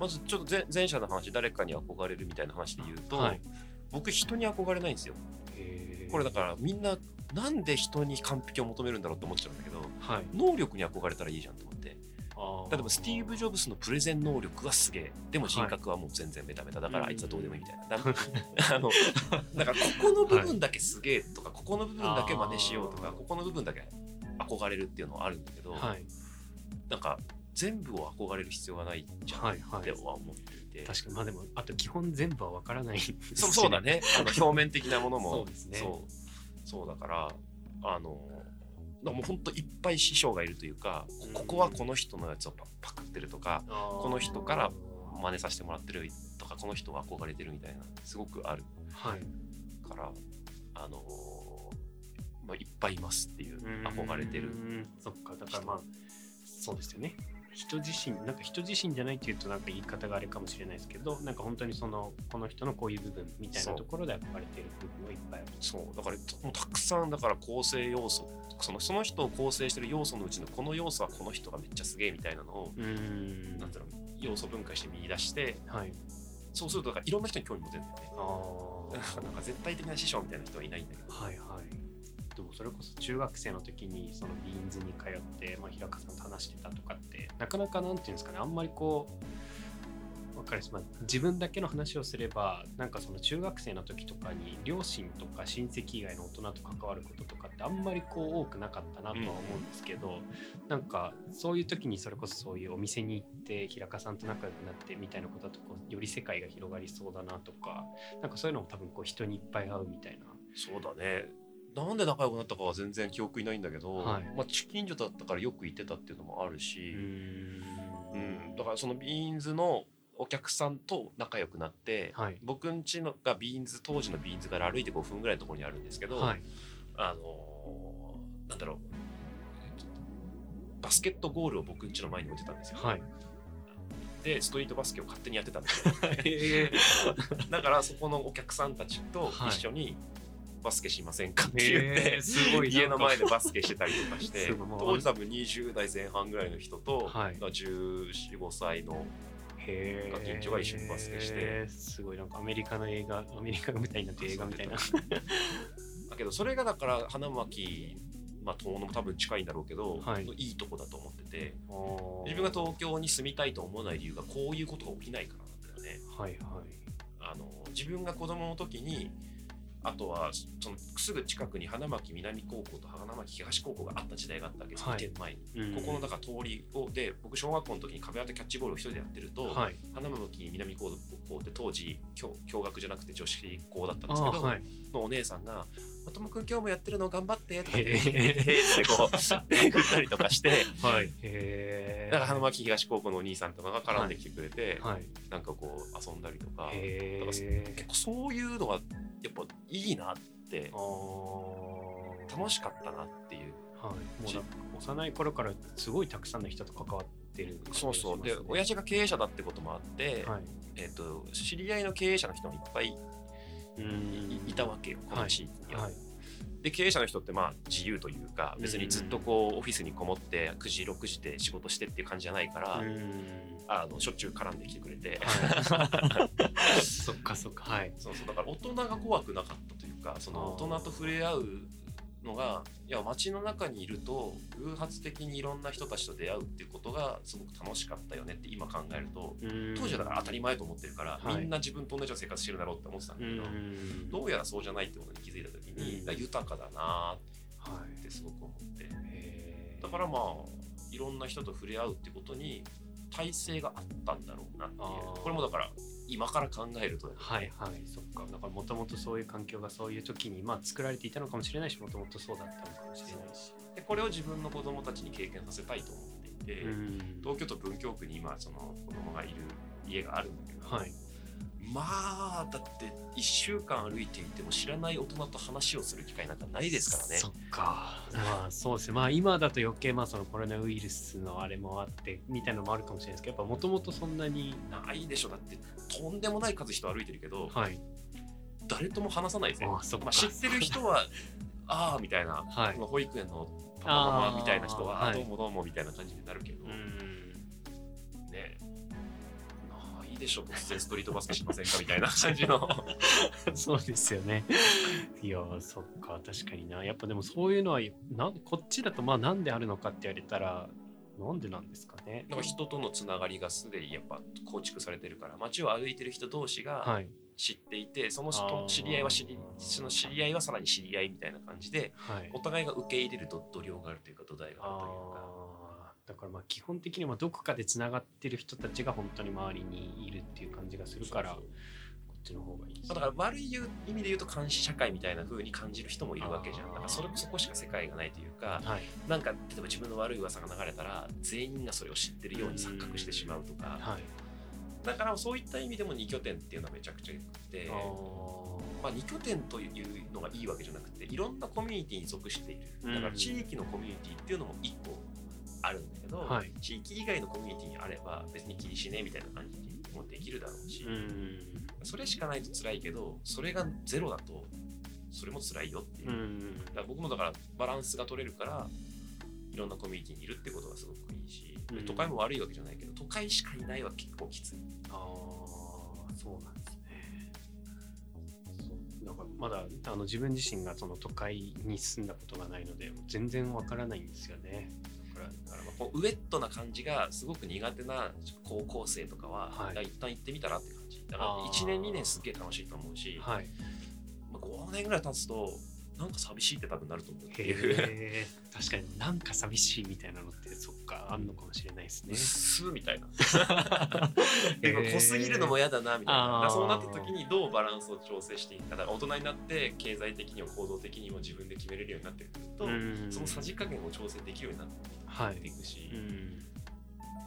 まずちょっと前者の話誰かに憧れるみたいな話で言うと、はい、僕人に憧れないんですよ。これだからみんななんで人に完璧を求めるんだろうって思っちゃうんだけど、はい、能力に憧れたらいいじゃん。例えばスティーブ・ジョブスのプレゼン能力はすげえ。でも人格はもう全然ベタベタ。だからあいつはどうでもいいみたいな、あの だからここの部分だけすげえとか、ここの部分だけ真似しようとかここの部分だけ憧れるっていうのはあるんだけど、はい、なんか全部を憧れる必要がないんじゃないっては思っていて、はいはい、確かに。まあでもあと基本全部は分からない、そうそうだね。あの表面的なものも。そうですね。そう。そうだからあのもうほんといっぱい師匠がいるというかここはこの人のやつをパクってるとかこの人から真似させてもらってるとかこの人が憧れてるみたいなすごくある、はい、からあのー、まあ、いっぱいいますっていう憧れてるそっかだからまあそうですよね人自身なんか人自身じゃないっていうとなんか言い方があれかもしれないですけどなんか本当にそのこの人のこういう部分みたいなところで憧れている部分はいっぱいある。そう。だからもうたくさんだから構成要素そのその人を構成してる要素のうちのこの要素はこの人がめっちゃすげえみたいなのをうん。なんていうの要素分解して見出して、はい、そうするとだからいろんな人に興味持てるんだよね。あ なんか絶対的な師匠みたいな人はいないんだけど。はいはいでもそれこそ中学生の時にそのビーンズに通って、まあ、平川さんと話してたとかってなかなかなんていうんですかねあんまりこう分かります、まあ、自分だけの話をすればなんかその中学生の時とかに両親とか親戚以外の大人と関わることとかってあんまりこう多くなかったなとは思うんですけど、うん、なんかそういう時にそれこそそういうお店に行って平川さんと仲良くなってみたいなことだとこうより世界が広がりそうだなとかなんかそういうのも多分こう人にいっぱい会うみたいな。そうだねなんで仲良くなったかは全然記憶いないんだけど、はい、まあ、近所だったからよく行ってたっていうのもあるしうん、だからそのビーンズのお客さんと仲良くなって、はい、僕んちのがビーンズ当時のビーンズから歩いて5分ぐらいのところにあるんですけど、はい、あのー、なんだろうバスケットゴールを僕んちの前に置いてたんですよ。はい、でストリートバスケを勝手にやってたんですよ。だからそこのお客さんたちと一緒に、バスケしませんか？って言って、すごい家の前でバスケしてたりとかして 当時多分20代前半ぐらいの人と、はい、1415歳のガキンチョが一緒にバスケして。すごいなんかアメリカの映画アメリカが舞台になって映画みたいな。だけどそれがだから花巻まあ遠野も多分近いんだろうけど、はい、いいとこだと思ってて自分が東京に住みたいと思わない理由がこういうことが起きないからなんだよね。はいはい、あの自分が子供の時にあとはそのすぐ近くに花巻南高校と花巻東高校があった時代があったわけです、はい、前に、ここのだから通りをで僕小学校の時に壁当てキャッチボールを一人でやってると、はい、花巻南高校って当時共学じゃなくて女子校だったんですけど、はい、のお姉さんが「まともくん今日もやってるの頑張って」とかって「へってこう振ったりとかして、はい、へだから花巻東高校のお兄さんとかが絡んできてくれて、はい、なんかこう遊んだりとかだから結構そういうのがやっぱいいなって楽しかったなっていう。はい、もう幼い頃からすごいたくさんの人と関わってる、ね、そうそう。で親父が経営者だってこともあって、はい、えーと、知り合いの経営者の人もいっぱいいたわけよこの地域には。はいはいで経営者の人ってまあ自由というか別にずっとこうオフィスにこもって9時6時で仕事してっていう感じじゃないからあのしょっちゅう絡んできてくれて、はい、そっかそっかはい。そうそうだから大人が怖くなかったというかその大人と触れ合うのがいや街の中にいると偶発的にいろんな人たちと出会うっていうことがすごく楽しかったよねって今考えると当時はだから当たり前と思ってるから、はい、みんな自分と同じような生活してるだろうって思ってたんだけどどうやらそうじゃないってことに気づいた時に豊かだなってすごく思って、だからまあいろんな人と触れ合うってことに体制があったんだろうなっていう。これもだから今から考えると、ね、はいはいそっか。だからもともとそういう環境がそういう時にまあ作られていたのかもしれないしもともとそうだったのかもしれないし。でこれを自分の子供たちに経験させたいと思っていて、東京都文京区に今その子供がいる家があるんだけど、はい、まあだって1週間歩いていても知らない大人と話をする機会なんかないですからね。そっか。まあそうですね。まあ今だと余計まあそのコロナウイルスのあれもあってみたいなのもあるかもしれないですけどやっぱもともとそんなにないでしょ。だってとんでもない数人歩いてるけど、はい、誰とも話さないですね。まあ、知ってる人は ああみたいな、はい、保育園のパパママみたいな人はあどうもどうもみたいな感じになるけど、ねでしょ突然ストリートバスケしませんかみたいな。感じのそうですよね。いやそっか確かにな。やっぱでもそういうのはなこっちだとまあなんであるのかって言われたらなんでなんですかね。なんか人とのつながりがすでにやっぱ構築されてるから街を歩いてる人同士が、はい。知っていてその知り合いは知りその知り合いはさらに知り合いみたいな感じで、はい、お互いが受け入れると度量があるというか土台があるというか。だからまあ基本的にはどこかでつながってる人たちが本当に周りにいるっていう感じがするからこっちの方がいいだから悪い意味で言うと監視社会みたいな風に感じる人もいるわけじゃん。だからそれそこしか世界がないというか、はい、なんか例えば自分の悪い噂が流れたら全員がそれを知ってるように錯覚してしまうとか、はい、だからそういった意味でも2拠点っていうのはめちゃくちゃよくて、まあ、2拠点というのがいいわけじゃなくていろんなコミュニティに属している。だから地域のコミュニティっていうのも1個あるんだけど、はい、地域以外のコミュニティにあれば別に気にしねえみたいな感じもできるだろうし、それしかないと辛いけどそれがゼロだとそれも辛いよっていう、だから僕もだからバランスが取れるからいろんなコミュニティにいるってことがすごくいいし、都会も悪いわけじゃないけど都会しかいないは結構きつい。ああそうなんですね。なんかまだあの自分自身がその都会に住んだことがないので全然わからないんですよね。こうウェットな感じがすごく苦手な高校生とかは、はい、一旦行ってみたらって感じ。だから1年2年すげえ楽しいと思うし、はい。まあ、5年ぐらい経つとなんか寂しいって多分なると思うっていう。確かになんか寂しいみたいなのってそっかあんのかもしれないですね。すみたいな。でも濃すぎるのも嫌だなみたいな。そうなった時にどうバランスを調整していくかだから大人になって経済的にも行動的にも自分で決めれるようになってくるとそのさじ加減を調整できるようになってい。くし、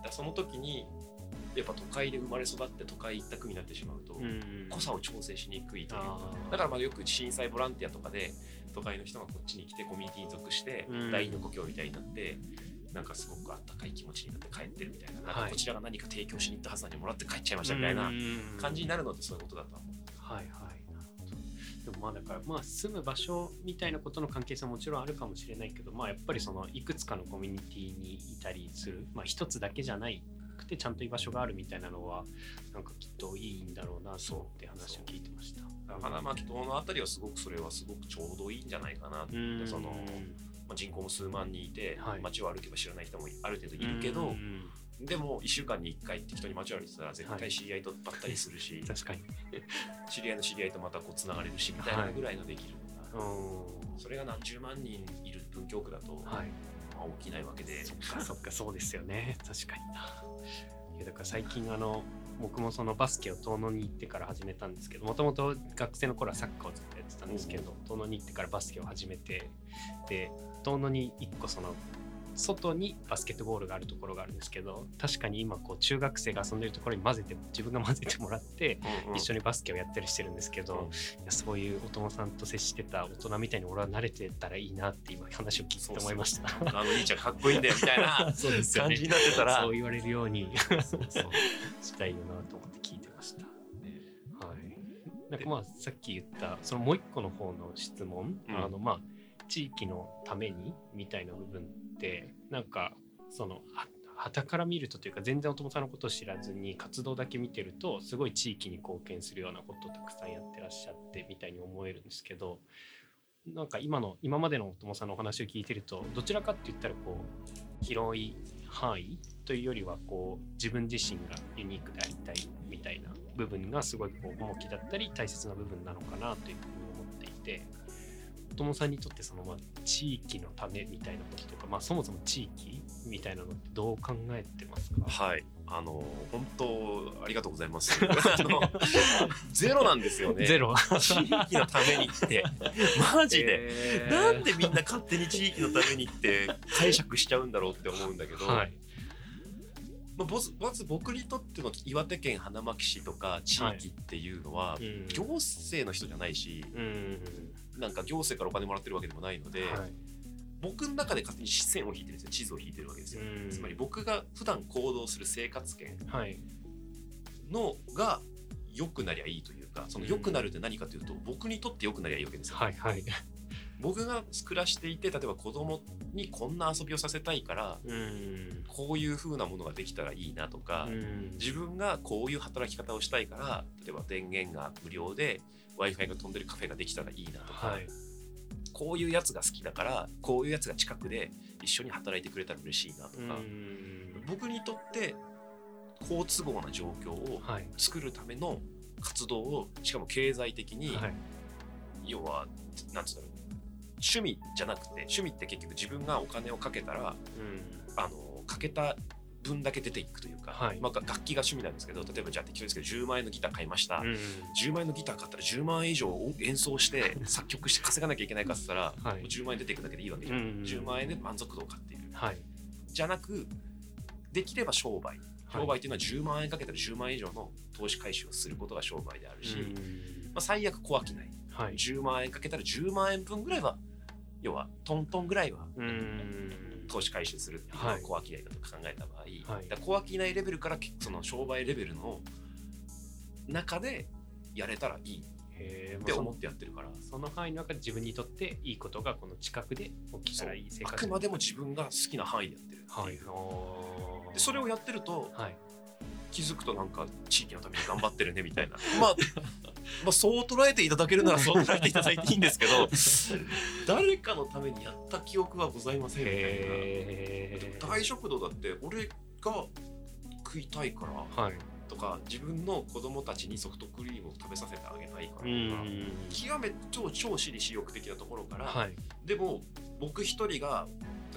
はい、その時にやっぱ都会で生まれ育って都会一択になってしまうと、濃さを調整しにくいというだからまあよく震災ボランティアとかで都会の人がこっちに来てコミュニティに属して、第二の故郷みたいになってなんかすごくあったかい気持ちになって帰ってるみたいな。なんかこちらが何か提供しに行ったはずなのにもらって帰っちゃいましたみたいな感じになるのってそういうことだと思う。はいはいでもまあだからまあ住む場所みたいなことの関係性ももちろんあるかもしれないけどまあやっぱりそのいくつかのコミュニティにいたりするまあ一つだけじゃないくてちゃんと居場所があるみたいなのはなんかきっといいんだろうなと思って話を聞いてました。花巻島の辺りはすごくそれはすごくちょうどいいんじゃないかなってその、まあ、人口も数万人いて、はい、街を歩けば知らない人もある程度いるけど。でも1週間に1回適当に街を歩いてたら絶対知り合いとばったりするし、はい、確かに。知り合いの知り合いとまたこうつながれるしみたいなぐらいのできるのが、はい、それが何十万人いる文京区だと、はい。まあ、起きないわけで。そっかそっかそうですよね。確かに。な いやだから最近あの僕もそのバスケを遠野に行ってから始めたんですけどもともと学生の頃はサッカーをずっとやってたんですけど遠野に行ってからバスケを始めてで遠野に1個その外にバスケットボールがあるところがあるんですけど確かに今こう中学生が遊んでるところに混ぜて自分が混ぜてもらって一緒にバスケをやったりしてるんですけど、いやそういうお友さんと接してた大人みたいに俺は慣れてたらいいなって今話を聞いて思いました。あの兄ちゃんかっこいいんだよみたいな。そうです、ね、感じになってたら。そう言われるようにそうそうしたいよなと思って聞いてました。はい、なんかまあさっき言ったそのもう一個の方の質問、うん、あのまあ地域のためにみたいな部分ってなんかその旗から見るとというか全然お友さんのことを知らずに活動だけ見てるとすごい地域に貢献するようなことをたくさんやってらっしゃってみたいに思えるんですけどなんか今の今までのお友さんのお話を聞いてるとどちらかって言ったらこう広い範囲というよりはこう自分自身がユニークでありたいみたいな部分がすごいこう重きだったり大切な部分なのかなというふうに思っていて友さんにとってそのまあ地域のためみたいなこととか、まあ、そもそも地域みたいなのってどう考えてますか？はい。あの本当ありがとうございます。ゼロなんですよね。ゼロ。地域のためにって。マジで、えー、なんでみんな勝手に地域のためにって解釈しちゃうんだろうって思うんだけど、はい。まあ、まず僕にとっての岩手県花巻市とか地域っていうのは、行政の人じゃないし、なんか行政からお金もらってるわけでもないので、はい、僕の中で勝手に視線を引いてるんですよ。地図を引いてるわけですよ。つまり僕が普段行動する生活圏のが良くなりゃいいというかその良くなるって何かというと僕にとって良くなりゃいいわけですよ。はいはい。僕が暮らしていて例えば子供にこんな遊びをさせたいからこういう風なものができたらいいなとか自分がこういう働き方をしたいから例えば電源が無料で w i f i が飛んでるカフェができたらいいなとか、はい、こういうやつが好きだからこういうやつが近くで一緒に働いてくれたら嬉しいなとか僕にとって好都合な状況を作るための活動をしかも経済的に、はい、要は何て言うんだろう趣味じゃなくて趣味って結局自分がお金をかけたら、うん、あのかけた分だけ出ていくというか、はい、まあ、楽器が趣味なんですけど例えばじゃあ適当ですけど10万円のギター買いました、うん、10万円のギター買ったら10万円以上演奏して 作曲して稼がなきゃいけないかっつったら、はい、10万円出ていくだけでいいわけじゃん、うん、10万円で満足度を買っている、はい、じゃなくできれば商売。商売っていうのは10万円かけたら10万円以上の投資回収をすることが商売であるし、うん、まあ、最悪小商い、はい、10万円かけたら10万円分ぐらいは要はトントンぐらいは投資回収するっていうのが小商いだと考えた場合、はい、小商いレベルからその商売レベルの中でやれたらいいって思ってやってるから。その範囲の中で自分にとっていいことがこの近くで起きたらいい生活あくまでも自分が好きな範囲でやってるっていう、はい、でそれをやってると、はい、気づくとなんか地域のために頑張ってるねみたいな。まあまあ、そう捉えていただけるならそう捉えていただいていいんですけど。誰かのためにやった記憶はございませんみたいな。大食堂だって俺が食いたいから、はい、とか自分の子供たちにソフトクリームを食べさせてあげたいからとか極め超超私利私欲的なところから、はい、でも僕一人が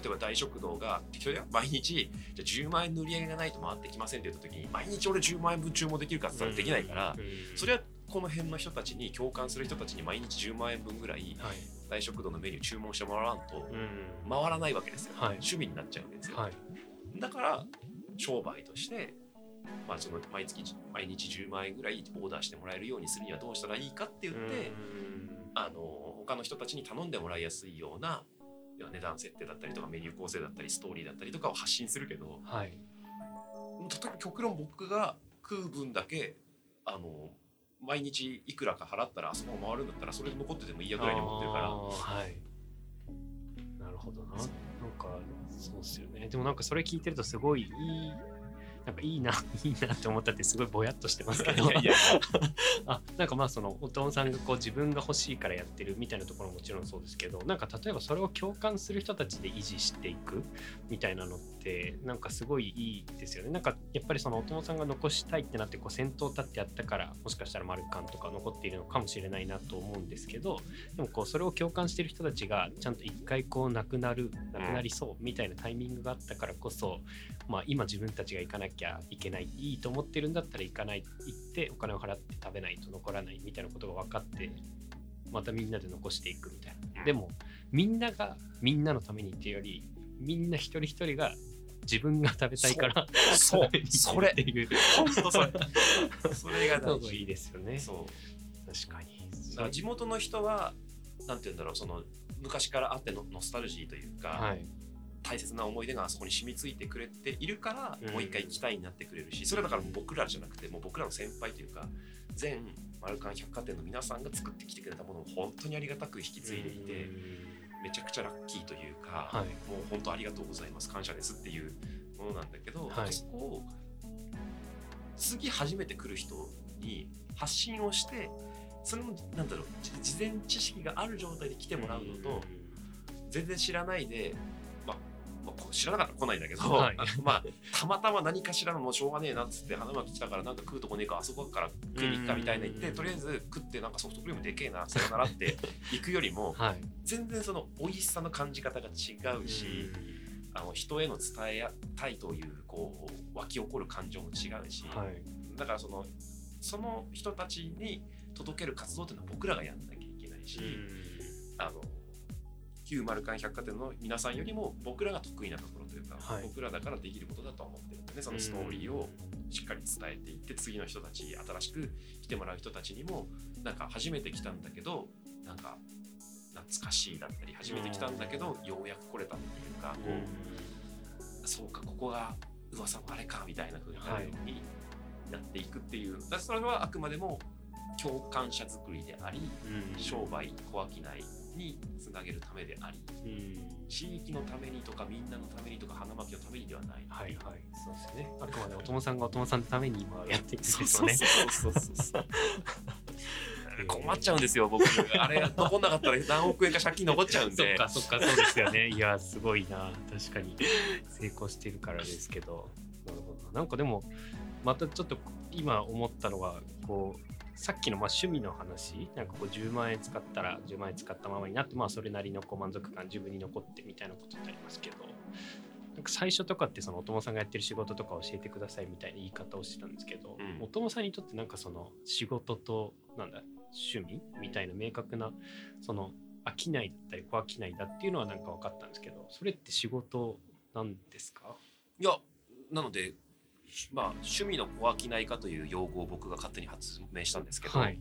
例えば大食堂が適当だよ毎日じゃ10万円の売り上げがないと回ってきませんって言った時に毎日俺10万円分注文できるかって言ったらできないからそれはこの辺の人たちに共感する人たちに毎日10万円分ぐらい大食堂のメニュー注文してもらわんと回らないわけですよ、はい、趣味になっちゃうわけですよ、はい、だから商売としてまあ、その毎月毎日10万円ぐらいオーダーしてもらえるようにするにはどうしたらいいかって言ってあの他の人たちに頼んでもらいやすいような値段設定だったりとかメニュー構成だったりストーリーだったりとかを発信するけど、はい、例えば極論僕が食う分だけあの毎日いくらか払ったらあそこ回るんだったらそれで残っててもいいやぐらいに思ってるから。はい。なるほどな。なんかそうっすよね。でもなんかそれ聞いてるとすごいいいなんかいいな、いいなって思ったってすごいぼやっとしてますけど、いやいや あなんかまあそのお父さんがこう自分が欲しいからやってるみたいなところももちろんそうですけど、なんか例えばそれを共感する人たちで維持していくみたいなのってなんかすごいいいですよね。なんかやっぱりそのお父さんが残したいってなってこう先頭立ってやったからもしかしたら丸感とか残っているのかもしれないなと思うんですけど、でもこうそれを共感してる人たちがちゃんと一回こうなくなる、なくなりそうみたいなタイミングがあったからこそ、まあ今自分たちが行かなきゃいけないいいと思ってるんだったら行かない行ってお金を払って食べないと残らないみたいなことが分かってまたみんなで残していくみたいな。でもみんながみんなのためにっていうよりみんな一人一人が自分が食べたいからそう。そ れ。それ。それが大事。いいですよね。そう。確かに。だから地元の人はなんて言うんだろうその昔からあってのノスタルジーというか、はい、大切な思い出があそこに染みついてくれているから、うん、もう一回行きたいになってくれるしそれはだから僕らじゃなくてもう僕らの先輩というか全マルカン百貨店の皆さんが作ってきてくれたものを本当にありがたく引き継いでいて、うん、めちゃくちゃラッキーというか、はい、もう本当ありがとうございます感謝ですっていうものなんだけど、はい、そこを次初めて来る人に発信をしてそれもなんだろう事前知識がある状態で来てもらうのと、全然知らないでまあ、知らなかったら来ないんだけど、はい、まあたまたま何かしらのもうしょうがねえなっつって花巻来たからなんか食うとこねえかあそこから食いに行くかみたいな言ってとりあえず食ってなんかソフトクリームでけえなさよならって 行くよりも、はい、全然その美味しさの感じ方が違うし。あの人への伝えたいというこう湧き起こる感情も違うし、はい、だからそのその人たちに届ける活動っていうのは僕らがやんなきゃいけないし、あの旧丸カン百貨店の皆さんよりも僕らが得意なところというか、はい、僕らだからできることだと思ってるんでね。そのストーリーをしっかり伝えていって次の人たち新しく来てもらう人たちにもなんか初めて来たんだけどなんか懐かしいだったり初めて来たんだけどようやく来れたっていうかこうそうかここが噂のあれかみたいな風になるようになっていくっていう、はい、それはあくまでも共感者作りであり、商売小商いにつなげるためであり、うん、地域のためにとかみんなのためにとか花巻のためにではない。はいはい。そうですね。あくまでお友さんがお友さんのために今やっていくんですよね。そうそうそうそう。困っちゃうんですよ僕。あれ残んなかったら何億円か借金残っちゃうんで。そっかそっかそうですよね。いやすごいな。確かに。成功してるからですけど。なるほどなんかでもまたちょっと今思ったのはこうさっきのまあ趣味の話なんかこう10万円使ったら10万円使ったままになってまあそれなりのこう満足感自分に残ってみたいなことってありますけどなんか最初とかってそのお友さんがやってる仕事とか教えてくださいみたいな言い方をしてたんですけど、うん、お友さんにとってなんかその仕事となんだ趣味みたいな明確なその飽きないだったり小飽きないだっていうのはなんか分かったんですけどそれって仕事なんですか？いやなのでまあ、趣味の小飽きないかという用語を僕が勝手に発明したんですけど、はい、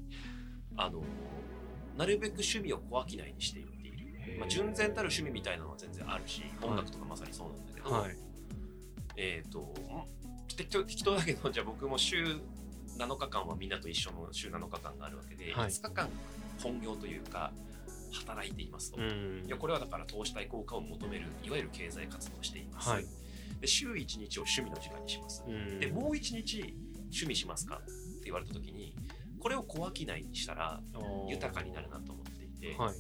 あのなるべく趣味を小飽きないにしていっている、まあ、純然たる趣味みたいなのは全然あるし、音楽とかまさにそうなんだけど、はい、えっ、ー、と適当だけどじゃあ僕も週7日間はみんなと一緒の週7日間があるわけで、はい、5日間本業というか働いていますと、いやこれはだから投資対効果を求めるいわゆる経済活動をしています、はいで週1日を趣味の時間にします、でもう1日趣味しますかって言われた時にこれを小商いにしたら豊かになるなと思っていて、はい、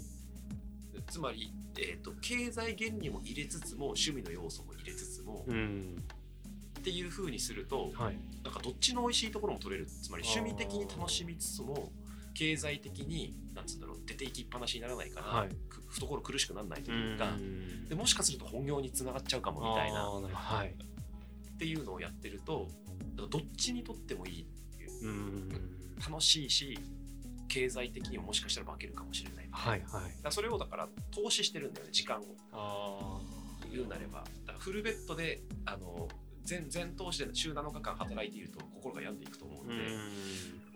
つまり、えーと、経済原理も入れつつも趣味の要素も入れつつも、っていう風にすると、はい、なんかどっちの美味しいところも取れる。つまり趣味的に楽しみつつも経済的になんつうんだろう出ていきっぱなしにならないから、はい、懐苦しくならないというかでもしかすると本業につながっちゃうかもみたいな、はい、っていうのをやってるとどっちにとってもいいっていう楽しいし経済的にももしかしたら負けるかもしれないはいはい、だそれをだから投資してるんだよね時間を。言うなれば。だフルベッドであの全全投資で週7日間働いていると心が病んでいくと思うので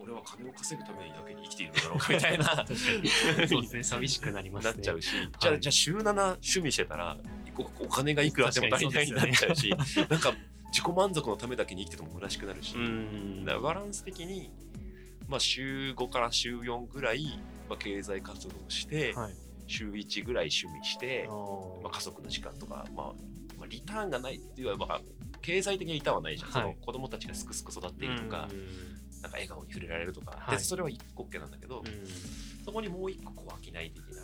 俺は金を稼ぐためにだけに生きているんだろうかみたいな。そうですね寂しくなります、ね、なっちゃうし、はい、じゃあじゃあ週7趣味してたらお金がいくらでも足りないにな っちゃうし、ね、なんか自己満足のためだけに生きてても虚しくなるし。だバランス的に、まあ、週5から週4ぐらい、まあ、経済活動をして、はい、週1ぐらい趣味して、まあ、家族の時間とか、まあ、まあ、リターンがないっていうば経済的なリターンはないじゃん、はい、その子供たちがすくすく育っているとか。なんか笑顔に触れられるとか、はい、でそれは一個っけなんだけど、そこにもう一個こう飽きない的な、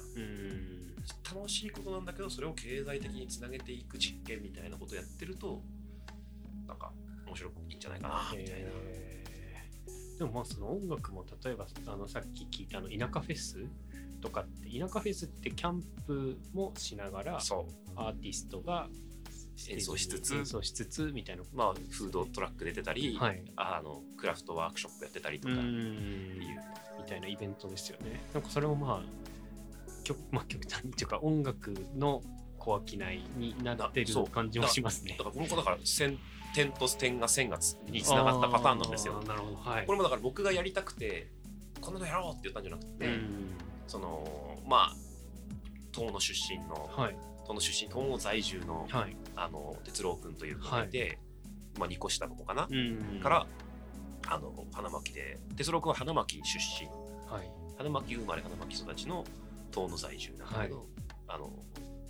楽しいことなんだけどそれを経済的につなげていく実験みたいなことをやってるとなんか面白いんじゃないかなみたいな。でもまあその音楽も例えばあのさっき聞いたの田舎フェスとかって田舎フェスってキャンプもしながらアーティストが演奏しつつ。演奏しつつみたいな、まあ、フードトラック出てたり、はい、あのクラフトワークショップやってたりとか。っていう。みたいなイベントですよね。なんかそれもまあ極,、まあ、極端にというか音楽の小商いになってる感じもしますね。だからこの子だから線点と点が線がにつながったパターンなんですよ。なるほど、はい、これもだから僕がやりたくてこんなのやろうって言ったんじゃなくて、そのまあ党の出身の、はい、この出身東欧在住の,、はい、あの哲郎君という子がいて、はい、まあ、2個下の子かな、からあの花巻で哲郎君は花巻出身、はい、花巻生まれ花巻育ちの東野在住なんだけど、はい、あの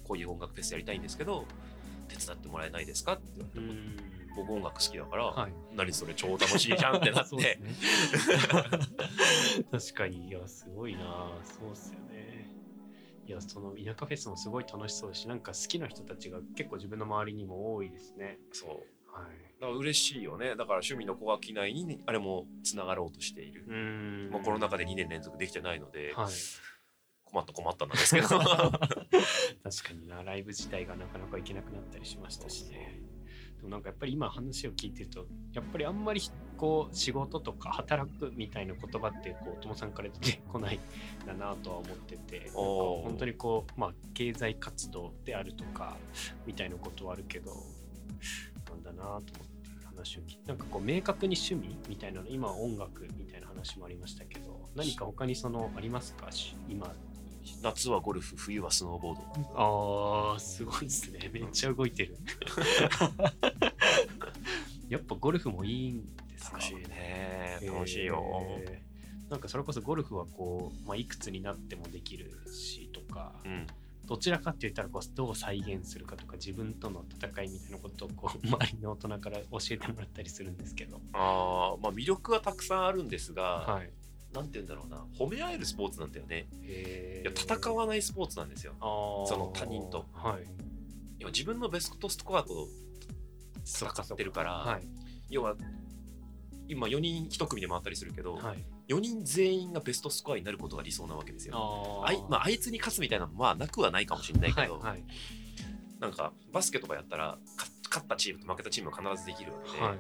こういう音楽フェスやりたいんですけど手伝ってもらえないですか？って言われて僕音楽好きだから、はい、何それ超楽しいじゃんってなって。ね、確かに。いやすごいな。そうっすよねいやその田舎フェスもすごい楽しそうだしなんか好きな人たちが結構自分の周りにも多いですね。そう。はい。だから嬉しいよね。だから趣味の小垣内にあれもつながろうとしている。うん。もうコロナ禍で2年連続できてないので、はい、困った困ったんですけど。確かにな。ライブ自体がなかなか行けなくなったりしましたしねでもなんかやっぱり今話を聞いてるとやっぱりあんまりこう仕事とか働くみたいな言葉ってこう友さんから出てこないんだなとは思ってて本当にこうまあ経済活動であるとかみたいなことはあるけどなんだなと思って話を聞いてなんかこう明確に趣味みたいなの今音楽みたいな話もありましたけど何か他にそのありますか？今夏はゴルフ冬はスノーボード。あーすごいですね。めっちゃ動いてる。やっぱゴルフもいいんですか？楽しいね。楽しいよ、えー、なんかそれこそゴルフはこう、まあ、いくつになってもできるしとか、うん、どちらかって言ったらこうどう再現するかとか自分との戦いみたいなことをこう 周りの大人から教えてもらったりするんですけど。あ、まあ、魅力はたくさんあるんですが、はい、なんて言うんだろうな。褒め合えるスポーツなんだよね。いや戦わないスポーツなんですよ。その他人と、はい、今自分のベストスコアと戦ってるから、はい、要は今4人1組で回ったりするけど、はい、4人全員がベストスコアになることが理想なわけですよ。あい,、まあ、あいつに勝つみたいなのはなくはないかもしれないけど、はいはい、なんかバスケとかやったら勝ったチームと負けたチームは必ずできるわけで、はい、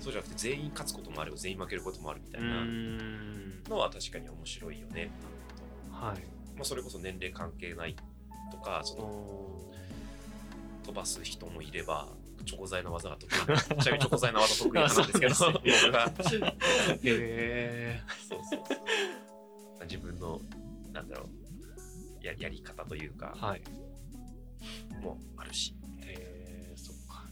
そうじゃなくて全員勝つこともあれば全員負けることもあるみたいなのは確かに面白いよね。はい。まあ、それこそ年齢関係ないとかその飛ばす人もいればチョコ材の技が得意。ちなみにチョコ材の技得意なんですけど 僕が。へえそうそうそう。自分のなんだろうややり方というか、はい、もあるし。へえそっか。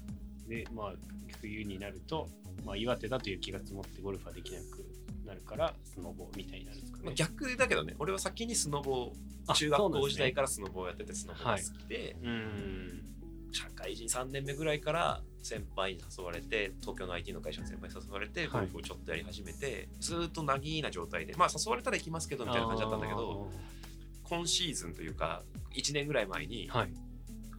でまあ冬になるとまあ、岩手だと雪が積もってゴルフはできなくなるからスノボみたいになるんですかね。逆だけどね俺は先にスノボ中学校時代からスノボをやっててスノボが好きで、はい、うん。社会人3年目ぐらいから先輩に誘われて東京の IT の会社の先輩に誘われてゴルフをちょっとやり始めて、はい、ずっとなぎな状態でまあ誘われたら行きますけどみたいな感じだったんだけど今シーズンというか1年ぐらい前に、はい、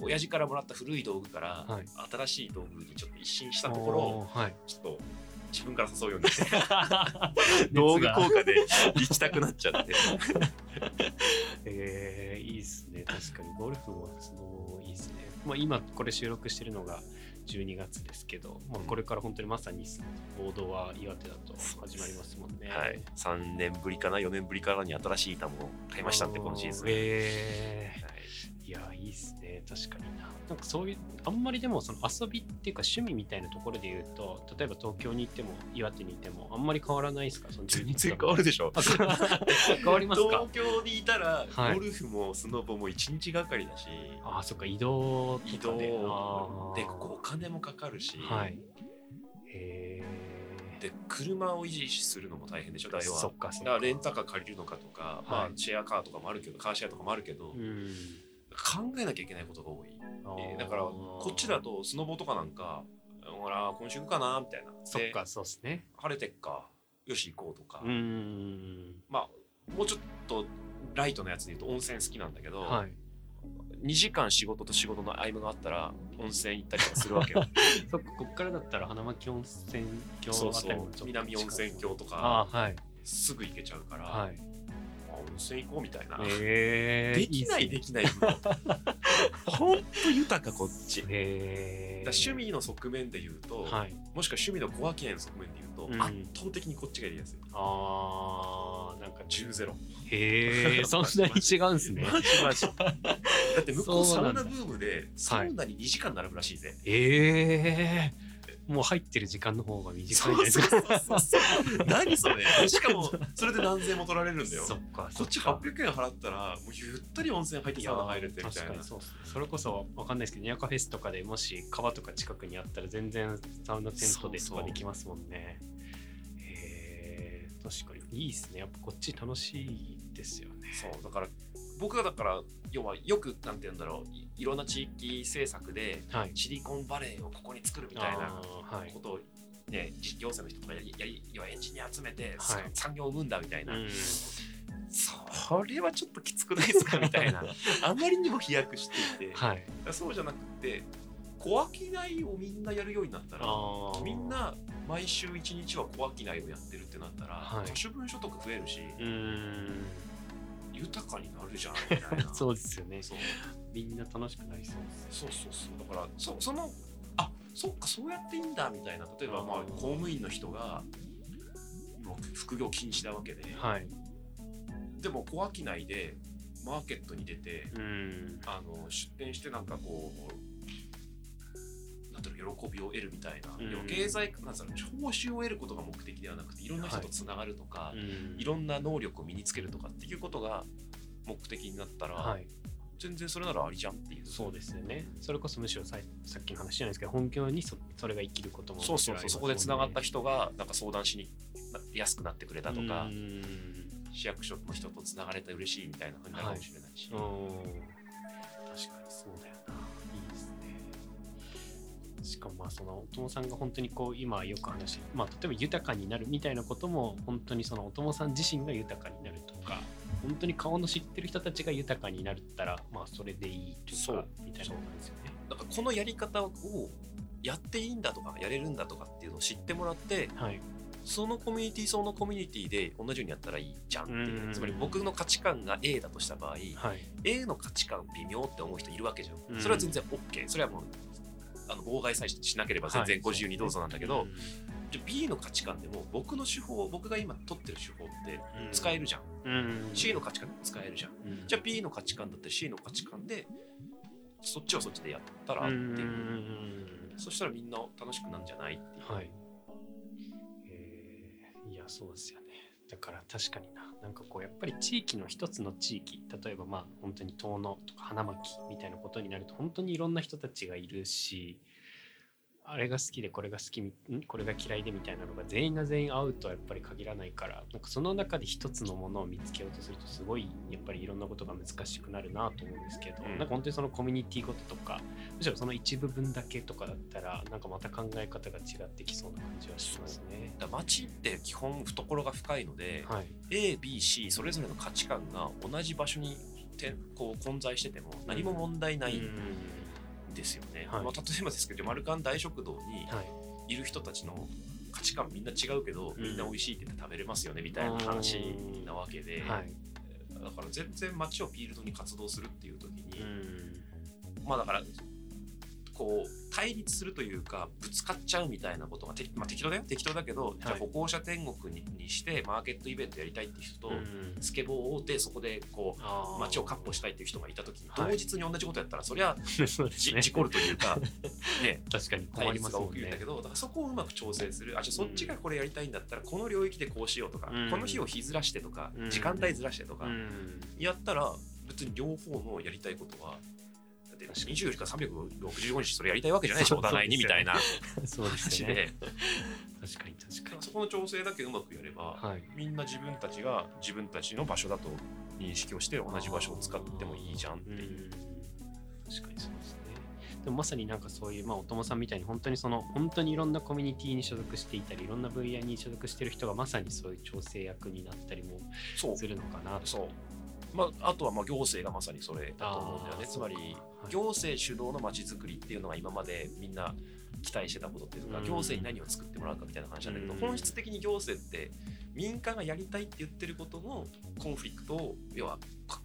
親父からもらった古い道具から、新しい道具にちょっと一新したところ、はい、ちょっと自分から誘うようになって道具効果で行きたくなっちゃって。えー、いいっすね。確かに。ゴルフもそのいいっすね、まあ、今これ収録してるのが12月ですけど、まあ、これから本当にまさに報道は岩手だと始まりますもんね、はい、3年ぶりかな？4年ぶりからに新しい板も買いましたってこのシーズン。えー、はい、いやいいっすね。確かにな。なんかそういうあんまりでもその遊びっていうか趣味みたいなところで言うと例えば東京に行っても岩手にいてもあんまり変わらないですか？その全然変わるでしょ。変わりますか？東京にいたらゴルフもスノボも1日がかりだし、はい、ああそっか移動移動。でここお金もかかるし、はい、へで車を維持するのも大変でしょ？だ要はそっかそっか。レンタカー借りるのかとか、はい、まあ、シェアカーとかもあるけどカーシェアとかもあるけど、うん考えなきゃいけないことが多い、えー、だからこっちだとスノボとかなんかほら今週行くかなみたいな。そっかそうっすね。晴れてっかよし行こうとか。まあもうちょっとライトなやつで言うと温泉好きなんだけど、はい、2時間仕事と仕事の合間があったら温泉行ったりとかするわけよ。そっかこっからだったら花巻温泉郷そうそう。南温泉郷とか、はい、すぐ行けちゃうから、はい温泉行こうみたいな、えー、できないできないほんと豊かこっち、えー、趣味の側面で言うと、はい、もしくは趣味の小分けの側面で言うと、うん、圧倒的にこっちがやりやすいあーなんか10ゼロへえそんなに違うんすねマジマジだって向こうサウナブームでサウナに2時間並ぶらしいぜ、ええーもう入ってる時間の方が短いじゃないですか。何それしかもそれで何千円も取られるんだよ。そっかこっち800円払ったらもうゆったり温泉入ってサウナ入れてみたいな。そうそれこそわかんないですけどニアカフェスとかでもし川とか近くにあったら全然サウナテントでとかできますもんね。へえ確かにいいですね。やっぱこっち楽しいですよね。そうだから僕がだから要はよくなんて言うんだろういろんな地域政策で、シリコンバレーをここに作るみたいなことを、ね、行政の人とかやりやり要はエンジニア集めて、はい、産業を生むんだみたいな。うん。それはちょっときつくないですかみたいな。あまりにも飛躍していて、はい、そうじゃなくて小商いをみんなやるようになったらみんな毎週1日は小商いをやってるってなったら、はい、可処分所得増えるし豊かになるじゃんみたいな。そうですよね。みんな楽しくなりそう。そうそうそう。だからそそのあそっかそうやっていいんだみたいな。例えばまあ公務員の人が副業禁止なわけで、はい、でも小商いでマーケットに出て、あの出店してなんかこうなんていうの喜びを得るみたいな、うん、経済なんつうの報酬を得ることが目的ではなくてい。ろんな人とつながるとか、はい、いろんな能力を身につけるとかっていうことが目的になったら、はい、全然それならありじゃんっていう。そうですよね。それこそむしろささっきの話じゃないですけど本業にそそれが生きることもそうそうそう。そこでつながった人がなんか相談しにやすくなってくれたとか市役所の人とつながれた嬉しいみたいな感じなかもしれないし、はい、しかもまあそのお友さんが本当にこう今よく話まあ例えば豊かになるみたいなことも本当にそのお友さん自身が豊かになるとか本当に顔の知ってる人たちが豊かになったらまあそれでいいというかみたいなことなんですよね。だからこのやり方をやっていいんだとかやれるんだとかっていうのを知ってもらって、はい、そのコミュニティそのコミュニティで同じようにやったらいいじゃんっていうつまり僕の価値観が A だとした場合、はい、A の価値観微妙って思う人いるわけじゃん。それは全然 OK それはもうあの妨害さえしなければ全然ご自由にどうぞなんだけど、はい、じゃ B の価値観でも僕の手法僕が今取ってる手法って使えるじゃん、うん、C の価値観でも使えるじゃん、うん、じゃあ B の価値観だったり C の価値観でそっちはそっちでやったらっていう、そしたらみんな楽しくなんじゃないっていう、はい。いやそうですよね。だから確かになんかこうやっぱり地域の一つの地域例えばまあ本当に遠野とか花巻みたいなことになると本当にいろんな人たちがいるしあれが好きでこれが好きこれが嫌いでみたいなのが全員が全員合うとはやっぱり限らないからなんかその中で一つのものを見つけようとするとすごいやっぱりいろんなことが難しくなるなと思うんですけど、うん、なんか本当にそのコミュニティごととかむしろその一部分だけとかだったらなんかまた考え方が違ってきそうな感じはしますね。だ街って基本懐が深いので、はい、ABC それぞれの価値観が同じ場所にこう混在してても何も問題ない。うんですよね、はい、まあ、例えばですけど丸ン大食堂にい。る人たちの価値観みんな違うけど、みんな美味しいって言って食べれますよねみたいな話なわけで、はい、だから全然街をフィールドに活動するっていう時に、まあだからこう対立するというかぶつかっちゃうみたいなことが、まあ、適当だよ。適当だけど、はい、じゃあ歩行者天国ににしてマーケットイベントやりたいっていう人と、うん、スケボーをでそこでこう街を確保したいっていう人がいた時に同日に同じことやったら、そりゃ、ね、事故るというか、ね、確かに対立が起きるんだけど、だからそこをうまく調整する。あじゃあそっちがこれやりたいんだったらこの領域でこうしようとか、うん、この日を日ずらしてとか、時間帯ずらしてとか、やったら別に両方のやりたいことは24時間365日それやりたいわけじゃないでしょお互いにみたいなそうですね。確かに確かに。そこの調整だけうまくやれば、はい、みんな自分たちが自分たちの場所だと認識をして同じ場所を使ってもいいじゃんっていう。確かにそうですね。でもまさになんかそういう、まあ、お友さんみたいに本当にその本当にいろんなコミュニティに所属していたりいろんな分野に所属してる人がまさにそういう調整役になったりもするのかなそうまあ、あとはまあ行政がまさにそれだと思うんだよね。つまり行政主導のまちづくりっていうのが今までみんな期待してたことっていうか、行政に何を作ってもらうかみたいな話なんだけど、本質的に行政って民間がやりたいって言ってることのコンフリクトを要は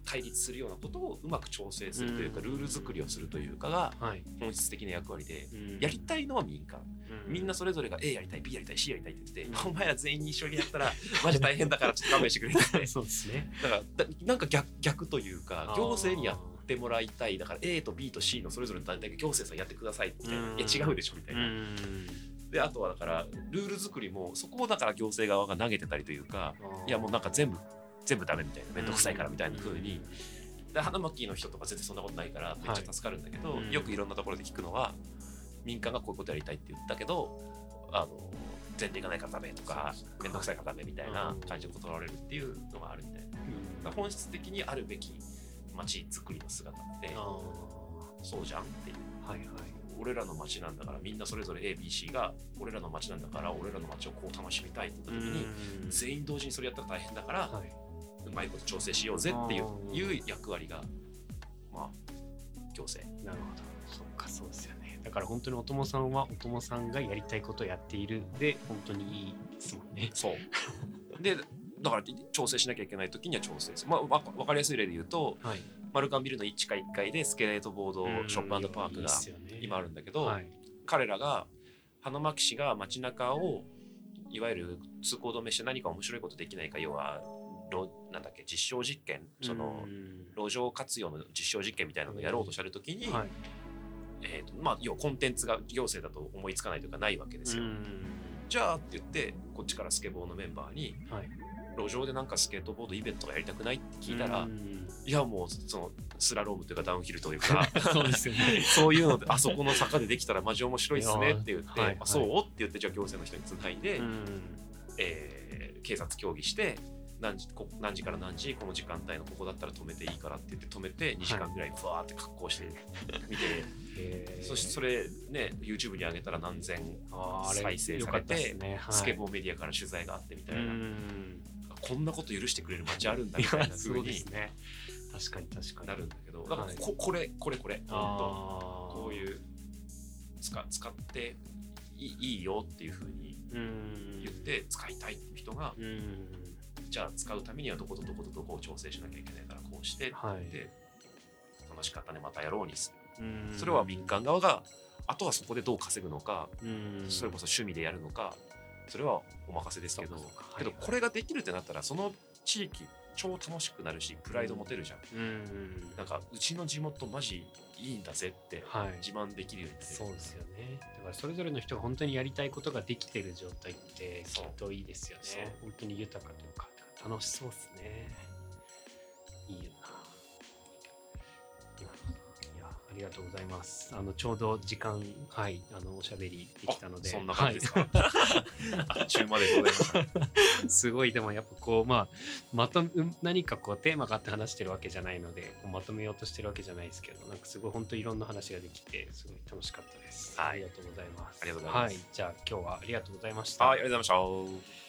対立するようなことをうまく調整するというか、ルール作りをするというかが本質的な役割で、やりたいのは民間、みんなそれぞれが A やりたい B やりたい C やりたいって言って、お前ら全員一緒にやったらマジ大変だからちょっと勘弁してくれってそうですね。だからなんか逆逆というか行政にやってもらいたい。だから A と B と C のそれぞれの団体が行政さんやってくださいっていや違うでしょみたいな。であとはだからルール作りもそこをだから行政側が投げてたりというかいやもうなんか全部全部ダメみたいな面倒くさいからみたいな風に。で花巻の人とか全然そんなことないからめっちゃ助かるんだけど、はい、よくいろんなところで聞くのは民間がこういうことやりたいって言ったけどあの前提がないからダメとか面倒くさいからダメみたいな感じで断られるっていうのがあるみたいな、うん、本質的にあるべき街づくりの姿ってそうじゃんっていう。はいはい。俺らの街なんだからみんなそれぞれ ABC が俺らの街なんだから俺らの街をこう楽しみたいって言った時に全員同時にそれやったら大変だから、はい、うまいこと調整しようぜっていういう役割がまあ行政なるほど。そっかそうですよね。だから本当にお友さんはお友さんがやりたいことをやっている。で本当にいいですもんね。そう。でだから調整しなきゃいけない時には調整する、まあ、わ分かりやすい例で言うと、はい、マルカンビルの1階1階でスケートボードショップパークが今あるんだけど、はい、彼らが花巻市が街中をいわゆる通行止めして何か面白いことできないか要はなんだっけ実証実験？その路上活用の実証実験みたいなのをやろうとしたときに、はい、えーとまあ、要はコンテンツが行政だと思いつかないというかないわけですよ。じゃあって言ってこっちからスケボーのメンバーに、はい、路上でなんかスケートボードイベントがやりたくないって聞いたら、いやもうそのスラロームというかダウンヒルというか そうですよ、ね、そういうのであそこの坂でできたらマジ面白いっすねって言って、はい。はい、あそう？って言ってじゃあ行政の人につないで、えー、警察協議して何時こ何時から何時この時間帯のここだったら止めていいからって言って止めて2時間ぐらいふわーって格好して見て、そしてそれね YouTube に上げたら何千再生されて、ね。はい、スケボーメディアから取材があってみたいな。こんなこと許してくれる街あるんだみたいな ふうにね。確かに確かに。なるんだけどだからこ,、これこれこれ本当こういう使使っていいいよっていうふうに言って使いたいっていう人がじゃあ使うためにはどことどことどこを調整しなきゃいけないからこうして、はい、で楽しかったね。またやろうにする。それは民間側があとはそこでどう稼ぐのかそれこそ趣味でやるのかそれはお任せですけど、はい、けどこれができるってなったらその地域超楽しくなるしプライド持てるじゃん、うん、なんかうちの地元マジいいんだぜって自慢できるように、はい、そうですよね。だからそれぞれの人が本当にやりたいことができてる状態ってきっといいですよね。本当に豊かというか楽しそうですね。いいよな。いや、ありがとうございます。あの、ちょうど時間、はい、あの、おしゃべりできたので。そんな感じですか？はい、中までございます。すごい、でもやっぱこう、まあ、まと何かこう、テーマがあって話してるわけじゃないので、こうまとめようとしてるわけじゃないですけど、なんかすごい本当いろんな話ができて、すごい楽しかったです。はい、ありがとうございます。ありがとうございます。はい、じゃあ今日はありがとうございました。はい、ありがとうございました。